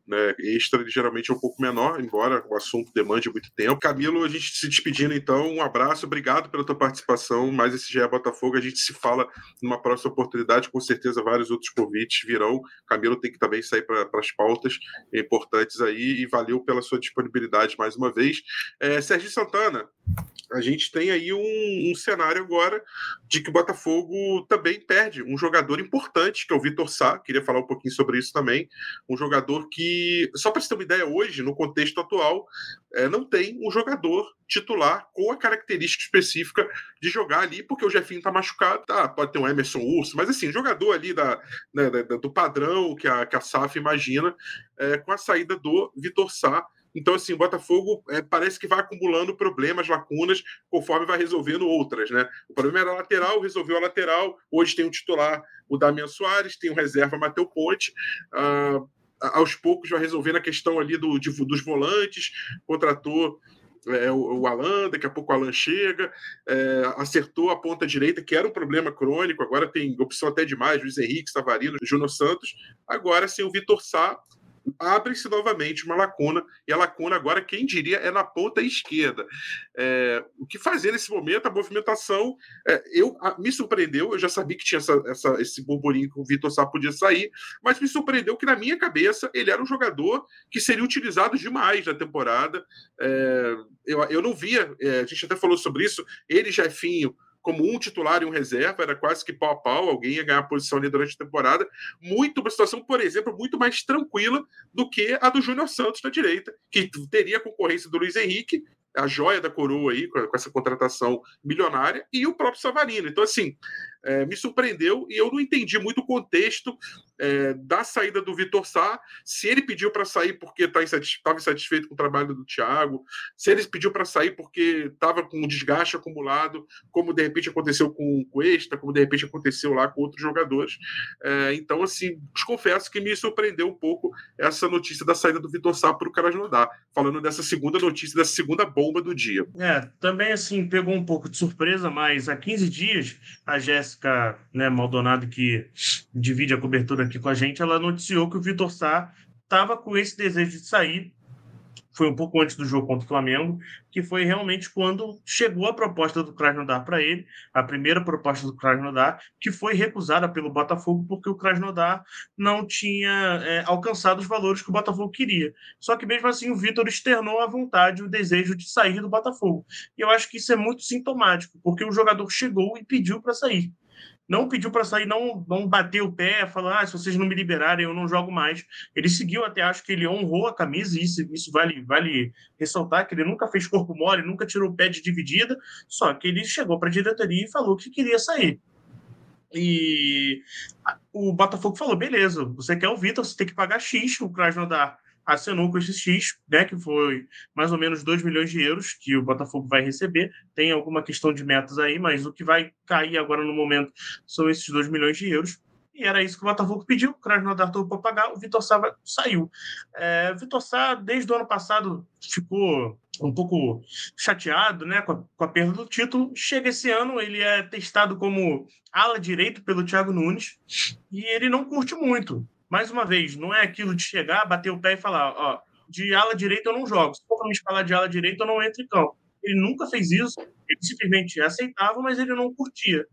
né, extra, ele geralmente é um pouco menor, embora o assunto demande muito tempo. Camilo, a gente se despedindo então, um abraço, obrigado pela tua participação. Mais esse GE Botafogo, a gente se fala numa próxima oportunidade, com certeza vários outros convites virão. Camilo tem que também sair para as pautas importantes aí e valeu pela sua disponibilidade mais uma vez. É, Sérgio Santana, a gente tem aí um, um, cenário agora de que o Botafogo também perde um jogador importante, que é o Vitor Sá. Queria falar um pouquinho sobre isso também. Um jogador que, só para você ter uma ideia, hoje, no contexto atual, é, não tem um jogador titular com a característica específica de jogar ali, porque o Jefinho está machucado. Tá, pode ter um Emerson Urso, mas assim, jogador ali da, né, da do padrão que a, que a SAF imagina, é, com a saída do Vitor Sá então, assim, o Botafogo é, parece que vai acumulando problemas, lacunas, conforme vai resolvendo outras, né? O problema era a lateral, resolveu a lateral. Hoje tem um titular, o Damian Soares, tem o reserva, Matheus Ponte. Ah, aos poucos vai resolvendo a questão ali do, de, dos volantes, contratou é, o, o Alan, daqui a pouco o Alan chega, é, acertou a ponta direita, que era um problema crônico, agora tem opção até demais, Luiz Henrique, Savarino, Júnior Santos, agora sem o Vitor Sá, abre-se novamente uma lacuna, e a lacuna agora, quem diria, é na ponta esquerda. É, o que fazer nesse momento? A movimentação é, eu, a, me surpreendeu, eu já sabia que tinha essa, essa, esse burburinho que o Vitor Sá podia sair, mas me surpreendeu que, na minha cabeça, ele era um jogador que seria utilizado demais na temporada. É, eu, eu não via, é, a gente até falou sobre isso, ele, Jefinho, como um titular e um reserva, era quase que pau a pau, alguém ia ganhar a posição ali durante a temporada. Muito, uma situação, por exemplo, muito mais tranquila do que a do Júnior Santos na direita, que teria a concorrência do Luiz Henrique, a joia da coroa aí, com essa contratação milionária, e o próprio Savarino. Então, assim, é, me surpreendeu e eu não entendi muito o contexto é, da saída do Vitor Sá, se ele pediu para sair porque estava tá insatisfeito, com o trabalho do Thiago, se ele pediu para sair porque estava com um desgaste acumulado, como de repente aconteceu com o Cuesta, como de repente aconteceu lá com outros jogadores. É, então, assim, confesso que me surpreendeu um pouco essa notícia da saída do Vitor Sá para o Krasnodar, falando dessa segunda notícia, dessa segunda bomba do dia. É, também assim, pegou um pouco de surpresa, mas há 15 dias a Jéssica né, Maldonado, que divide a cobertura aqui com a gente, ela noticiou que o Vitor Sá estava com esse desejo de sair. Foi um pouco antes do jogo contra o Flamengo, que foi realmente quando chegou a proposta do Krasnodar para ele, a primeira proposta do Krasnodar, que foi recusada pelo Botafogo porque o Krasnodar não tinha é, alcançado os valores que o Botafogo queria. Só que mesmo assim o Vitor externou a vontade, o desejo de sair do Botafogo. E eu acho que isso é muito sintomático, porque o jogador chegou e pediu para sair não pediu para sair, não, não bateu o pé, falou: ah, se vocês não me liberarem, eu não jogo mais. Ele seguiu até, acho que ele honrou a camisa, e isso, isso vale, vale ressaltar, que ele nunca fez corpo mole, nunca tirou o pé de dividida, só que ele chegou para a diretoria e falou que queria sair. E o Botafogo falou: beleza, você quer o Vitor, você tem que pagar X, o Krasnodar assinou com esse X, né, que foi mais ou menos 2 milhões de euros que o Botafogo vai receber. Tem alguma questão de metas aí, mas o que vai cair agora no momento são esses 2 milhões de euros. E era isso que o Botafogo pediu, o Krasnodar topou para pagar, o Vitor Sá saiu. É, Vitor Sá, desde o ano passado, ficou um pouco chateado né, com a, com a, perda do título. Chega esse ano, ele é testado como ala direito pelo Thiago Nunes e ele não curte muito mais uma vez, não é aquilo de chegar, bater o pé e falar, ó, de ala direita eu não jogo. Se for me falar de ala direita, eu não entro em campo. Ele nunca fez isso, ele simplesmente aceitava, mas ele não curtia.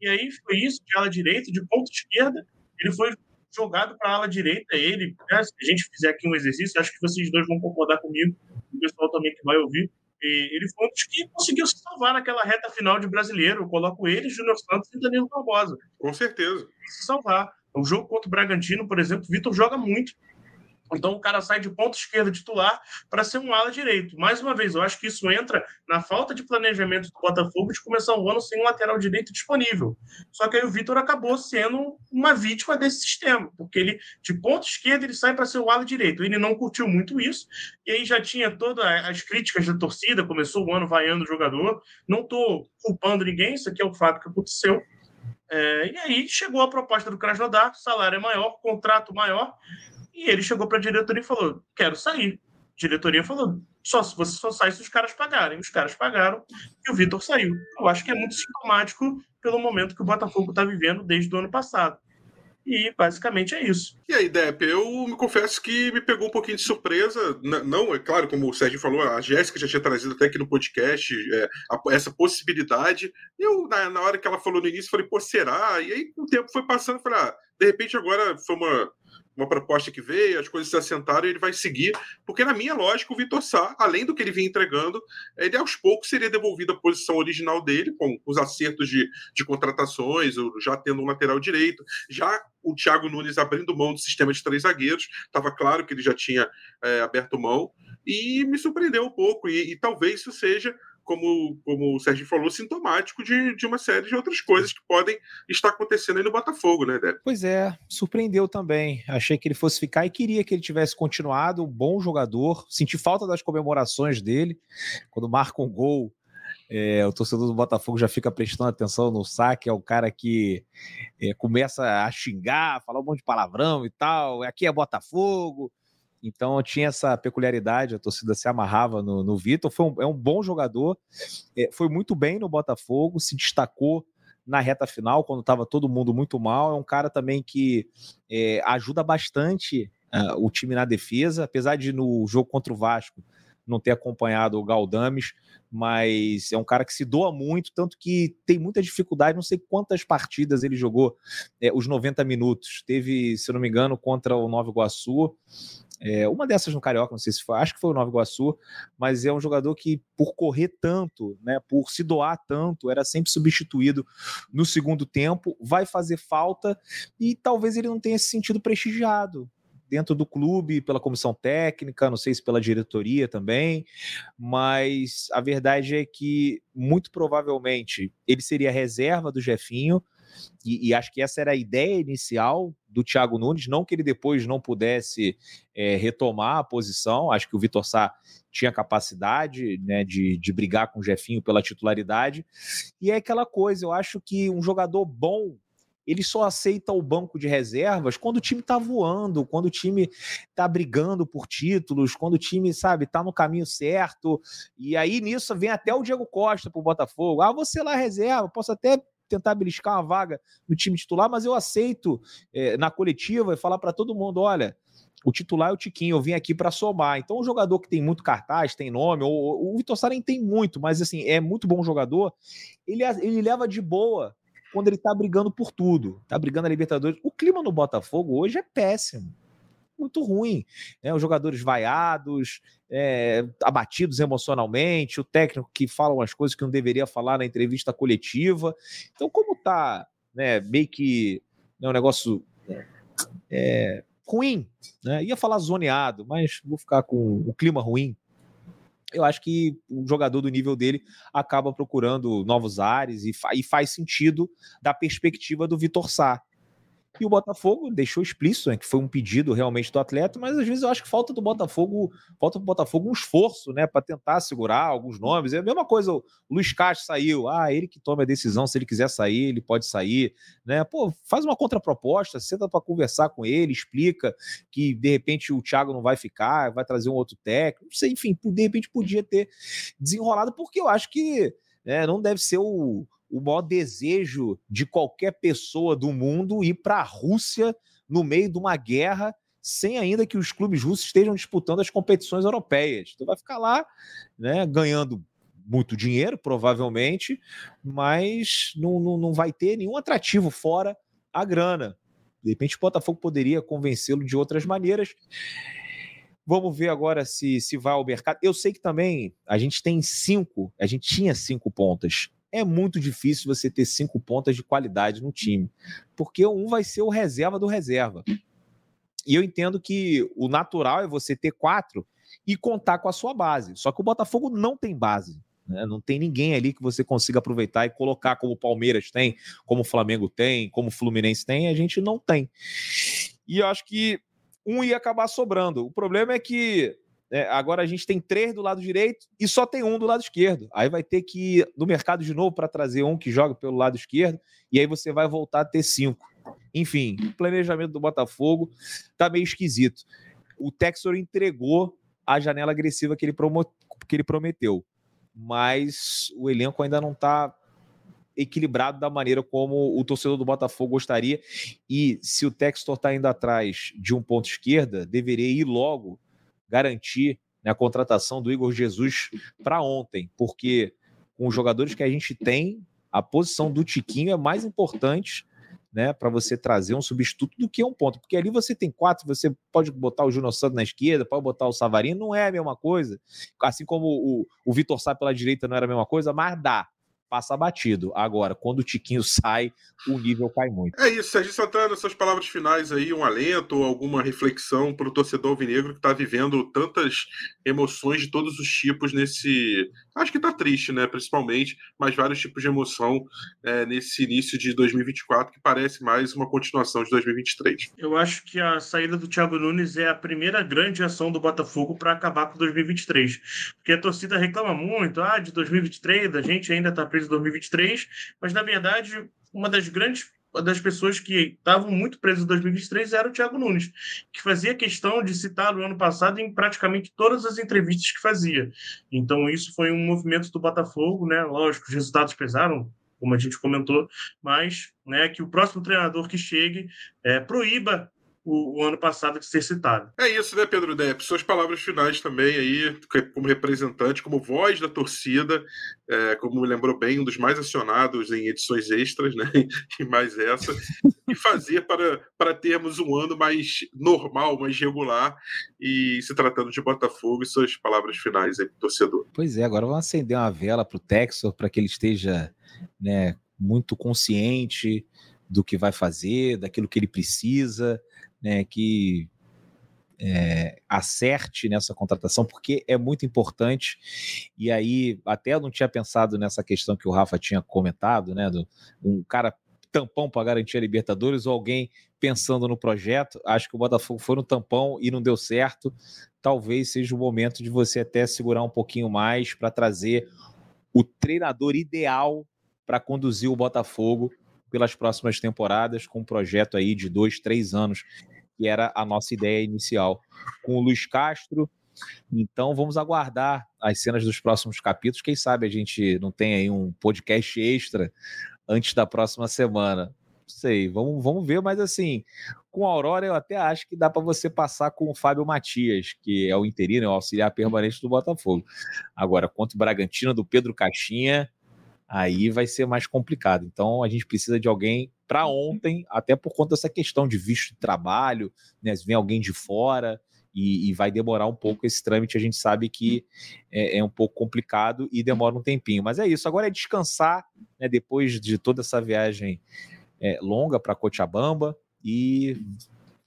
E aí foi isso, de ala direita, de ponta esquerda, ele foi jogado para a ala direita. Ele, né, se a gente fizer aqui um exercício, acho que vocês dois vão concordar comigo, o pessoal também que vai ouvir. E ele foi um dos que conseguiu se salvar naquela reta final de brasileiro. Eu coloco ele, Júnior Santos e Danilo Barbosa. Com certeza. Se salvar. O jogo contra o Bragantino, por exemplo, o Vitor joga muito. Então o cara sai de ponta esquerda titular para ser um ala direito. Mais uma vez, eu acho que isso entra na falta de planejamento do Botafogo de começar o ano sem um lateral direito disponível. Só que aí o Vitor acabou sendo uma vítima desse sistema, porque ele de ponta esquerda ele sai para ser o ala direito. Ele não curtiu muito isso, e aí já tinha todas as críticas da torcida, começou o ano vaiando o jogador. Não estou culpando ninguém, isso aqui é o fato que aconteceu. É, e aí chegou a proposta do Krasnodar, salário é maior, contrato maior, E ele chegou para a diretoria e falou: quero sair. A diretoria falou: só se você só sai se os caras pagarem. Os caras pagaram e o Vitor saiu. Eu acho que é muito sintomático pelo momento que o Botafogo está vivendo desde o ano passado. E basicamente é isso. E aí, Depp, eu me confesso que me pegou um pouquinho de surpresa. Não, é claro, como o Sérgio falou, a Jéssica já tinha trazido até aqui no podcast é, a, essa possibilidade. Eu, na, na, hora que ela falou no início, falei, pô, será? E aí o tempo foi passando, falei, ah, de repente agora foi uma uma proposta que veio, as coisas se assentaram e ele vai seguir, porque na minha lógica o Vitor Sá, além do que ele vinha entregando, ele aos poucos seria devolvido a posição original dele, com os acertos de, de contratações, já tendo um lateral direito, já o Thiago Nunes abrindo mão do sistema de três zagueiros, estava claro que ele já tinha é, aberto mão, e me surpreendeu um pouco, e, e talvez isso seja como, como o Sérgio falou, sintomático de, de uma série de outras coisas que podem estar acontecendo aí no Botafogo, né, Débora? Pois é, surpreendeu também. Achei que ele fosse ficar e queria que ele tivesse continuado, um bom jogador. Senti falta das comemorações dele. Quando marca um gol, é, o torcedor do Botafogo já fica prestando atenção no saque, é o cara que é, começa a xingar, falar um monte de palavrão e tal. Aqui é Botafogo. Então tinha essa peculiaridade, a torcida se amarrava no, no Vitor. Foi um, é um bom jogador, é, foi muito bem no Botafogo, se destacou na reta final, quando estava todo mundo muito mal. É um cara também que é, ajuda bastante uh, o time na defesa, apesar de no jogo contra o Vasco não ter acompanhado o Galdames, mas é um cara que se doa muito, tanto que tem muita dificuldade, não sei quantas partidas ele jogou é, os 90 minutos. Teve, se não me engano, contra o Nova Iguaçu, é, uma dessas no Carioca, não sei se foi, acho que foi o Nova Iguaçu, mas é um jogador que, por correr tanto, né, por se doar tanto, era sempre substituído no segundo tempo, vai fazer falta e talvez ele não tenha se sentido prestigiado dentro do clube, pela comissão técnica, não sei se pela diretoria também, mas a verdade é que muito provavelmente ele seria reserva do Jefinho e, e, acho que essa era a ideia inicial do Thiago Nunes, não que ele depois não pudesse é, retomar a posição, acho que o Vitor Sá tinha capacidade né, de, de brigar com o Jefinho pela titularidade, e é aquela coisa, eu acho que um jogador bom ele só aceita o banco de reservas quando o time tá voando, quando o time tá brigando por títulos, quando o time, sabe, tá no caminho certo. E aí nisso vem até o Diego Costa pro Botafogo. Ah, você lá reserva, posso até tentar beliscar uma vaga no time titular, mas eu aceito é, na coletiva e falar para todo mundo: olha, o titular é o Tiquinho, eu vim aqui para somar. Então, um jogador que tem muito cartaz, tem nome, ou, o Vitor nem tem muito, mas assim, é muito bom jogador, ele, ele leva de boa quando ele tá brigando por tudo, tá brigando a Libertadores. O clima no Botafogo hoje é péssimo muito ruim. Né? Os jogadores vaiados, é, abatidos emocionalmente, o técnico que fala umas coisas que não deveria falar na entrevista coletiva. Então, como tá né, meio que né, um negócio é, ruim, né? ia falar zoneado, mas vou ficar com o clima ruim. Eu acho que um jogador do nível dele acaba procurando novos ares e, fa e faz sentido da perspectiva do Vitor Sá. E o Botafogo deixou explícito né, que foi um pedido realmente do atleta, mas às vezes eu acho que falta do Botafogo, falta do Botafogo um esforço, né, para tentar segurar alguns nomes. É a mesma coisa, o Luiz Castro saiu, ah, ele que toma a decisão, se ele quiser sair, ele pode sair, né? Pô, faz uma contraproposta, senta para conversar com ele, explica que de repente o Thiago não vai ficar, vai trazer um outro técnico, não sei, enfim, de repente podia ter desenrolado, porque eu acho que né, não deve ser o o maior desejo de qualquer pessoa do mundo ir para a Rússia no meio de uma guerra, sem ainda que os clubes russos estejam disputando as competições europeias. Então vai ficar lá, né, ganhando muito dinheiro, provavelmente, mas não, não, não vai ter nenhum atrativo fora a grana. De repente o Botafogo poderia convencê-lo de outras maneiras. Vamos ver agora se, se vai ao mercado. Eu sei que também a gente tem cinco, a gente tinha cinco pontas é muito difícil você ter cinco pontas de qualidade no time, porque um vai ser o reserva do reserva. E eu entendo que o natural é você ter quatro e contar com a sua base. Só que o Botafogo não tem base. Né? Não tem ninguém ali que você consiga aproveitar e colocar como o Palmeiras tem, como o Flamengo tem, como o Fluminense tem. A gente não tem. E eu acho que um ia acabar sobrando. O problema é que é, agora a gente tem três do lado direito e só tem um do lado esquerdo. Aí vai ter que ir no mercado de novo para trazer um que joga pelo lado esquerdo, e aí você vai voltar a ter cinco. Enfim, o planejamento do Botafogo tá meio esquisito. O Texor entregou a janela agressiva que ele, que ele prometeu, mas o elenco ainda não está equilibrado da maneira como o torcedor do Botafogo gostaria. E se o Textor está indo atrás de um ponto esquerda, deveria ir logo garantir né, a contratação do Igor Jesus para ontem, porque com os jogadores que a gente tem, a posição do Tiquinho é mais importante né, para você trazer um substituto do que um ponto, porque ali você tem quatro, você pode botar o Júnior Santos na esquerda, pode botar o Savarino, não é a mesma coisa, assim como o, o Vitor Sá pela direita não era a mesma coisa, mas dá, passa batido. Agora, quando o Tiquinho sai, o nível cai muito. É isso, Sérgio Santana, suas palavras finais aí, um alento alguma reflexão para o torcedor alvinegro que está vivendo tantas emoções de todos os tipos nesse. Acho que está triste, né? Principalmente, mas vários tipos de emoção é, nesse início de 2024 que parece mais uma continuação de 2023. Eu acho que a saída do Thiago Nunes é a primeira grande ação do Botafogo para acabar com 2023. Porque a torcida reclama muito, ah, de 2023, a gente ainda está preso em 2023, mas na verdade uma das grandes das pessoas que estavam muito presas em 2023 era o Thiago Nunes, que fazia questão de citar o ano passado em praticamente todas as entrevistas que fazia. Então, isso foi um movimento do Botafogo, né? Lógico, os resultados pesaram, como a gente comentou, mas né, que o próximo treinador que chegue é, proíba o, o, ano passado de ser citado. É isso, né, Pedro Depp? Suas palavras finais também aí, como representante, como voz da torcida, é, como lembrou bem, um dos mais acionados em edições extras, né? E mais essa, e fazer para, para termos um ano mais normal, mais regular, e se tratando de Botafogo, e suas palavras finais aí para o torcedor. Pois é, agora vamos acender uma vela para o Texor, para que ele esteja né, muito consciente do que vai fazer, daquilo que ele precisa, né, que é, acerte nessa contratação, porque é muito importante. E aí, até eu não tinha pensado nessa questão que o Rafa tinha comentado, né? Do, um cara tampão para garantir a Libertadores ou alguém pensando no projeto. Acho que o Botafogo foi no tampão e não deu certo. Talvez seja o momento de você até segurar um pouquinho mais para trazer o treinador ideal para conduzir o Botafogo pelas próximas temporadas, com um projeto aí de dois, três anos, que era a nossa ideia inicial. Com o Luiz Castro. Então vamos aguardar as cenas dos próximos capítulos. Quem sabe a gente não tem aí um podcast extra antes da próxima semana. Não sei, vamos, vamos ver, mas assim, com a Aurora eu até acho que dá para você passar com o Fábio Matias, que é o interino, é o auxiliar permanente do Botafogo. Agora, quanto o Bragantino do Pedro Caixinha, aí vai ser mais complicado. Então a gente precisa de alguém para uhum. ontem, até por conta dessa questão de visto de trabalho, né? Se vem alguém de fora e, e vai demorar um pouco esse trâmite, a gente sabe que é, é, um pouco complicado e demora um tempinho. Mas é isso. Agora é descansar, né? Depois de toda essa viagem é, longa para Cochabamba e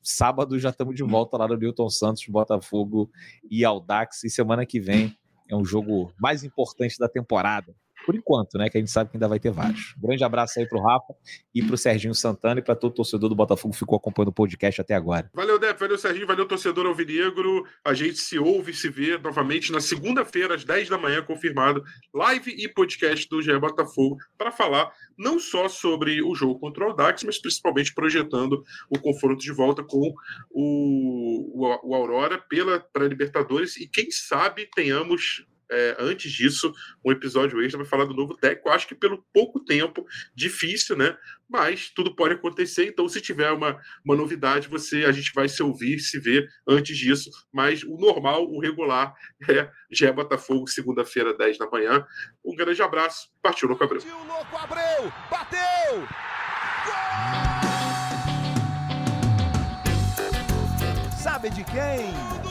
sábado já estamos de volta lá no Milton Santos, Botafogo e Aldax. E semana que vem é um jogo mais importante da temporada por enquanto, né? Que a gente sabe que ainda vai ter vários. Grande abraço aí pro Rafa e pro Serginho Santana e para todo torcedor do Botafogo que ficou acompanhando o podcast até agora. Valeu, Dep, valeu, Serginho, valeu, torcedor alvinegro. A gente se ouve e se vê novamente na segunda-feira, às 10 da manhã, confirmado, live e podcast do GE Botafogo, para falar não só sobre o jogo contra o Audax, mas principalmente projetando o confronto de volta com o, o, o Aurora pela pré-Libertadores e quem sabe tenhamos é, antes disso, um episódio extra vai falar do novo técnico. Acho que pelo pouco tempo, difícil, né? Mas tudo pode acontecer. Então, se tiver uma, uma novidade, você a gente vai se ouvir, se ver antes disso. Mas o normal, o regular, é já é Botafogo, segunda-feira, 10 da manhã. Um grande abraço. Partiu, Louco Abreu. Partiu, Louco Abreu! Bateu! Sabe de quem?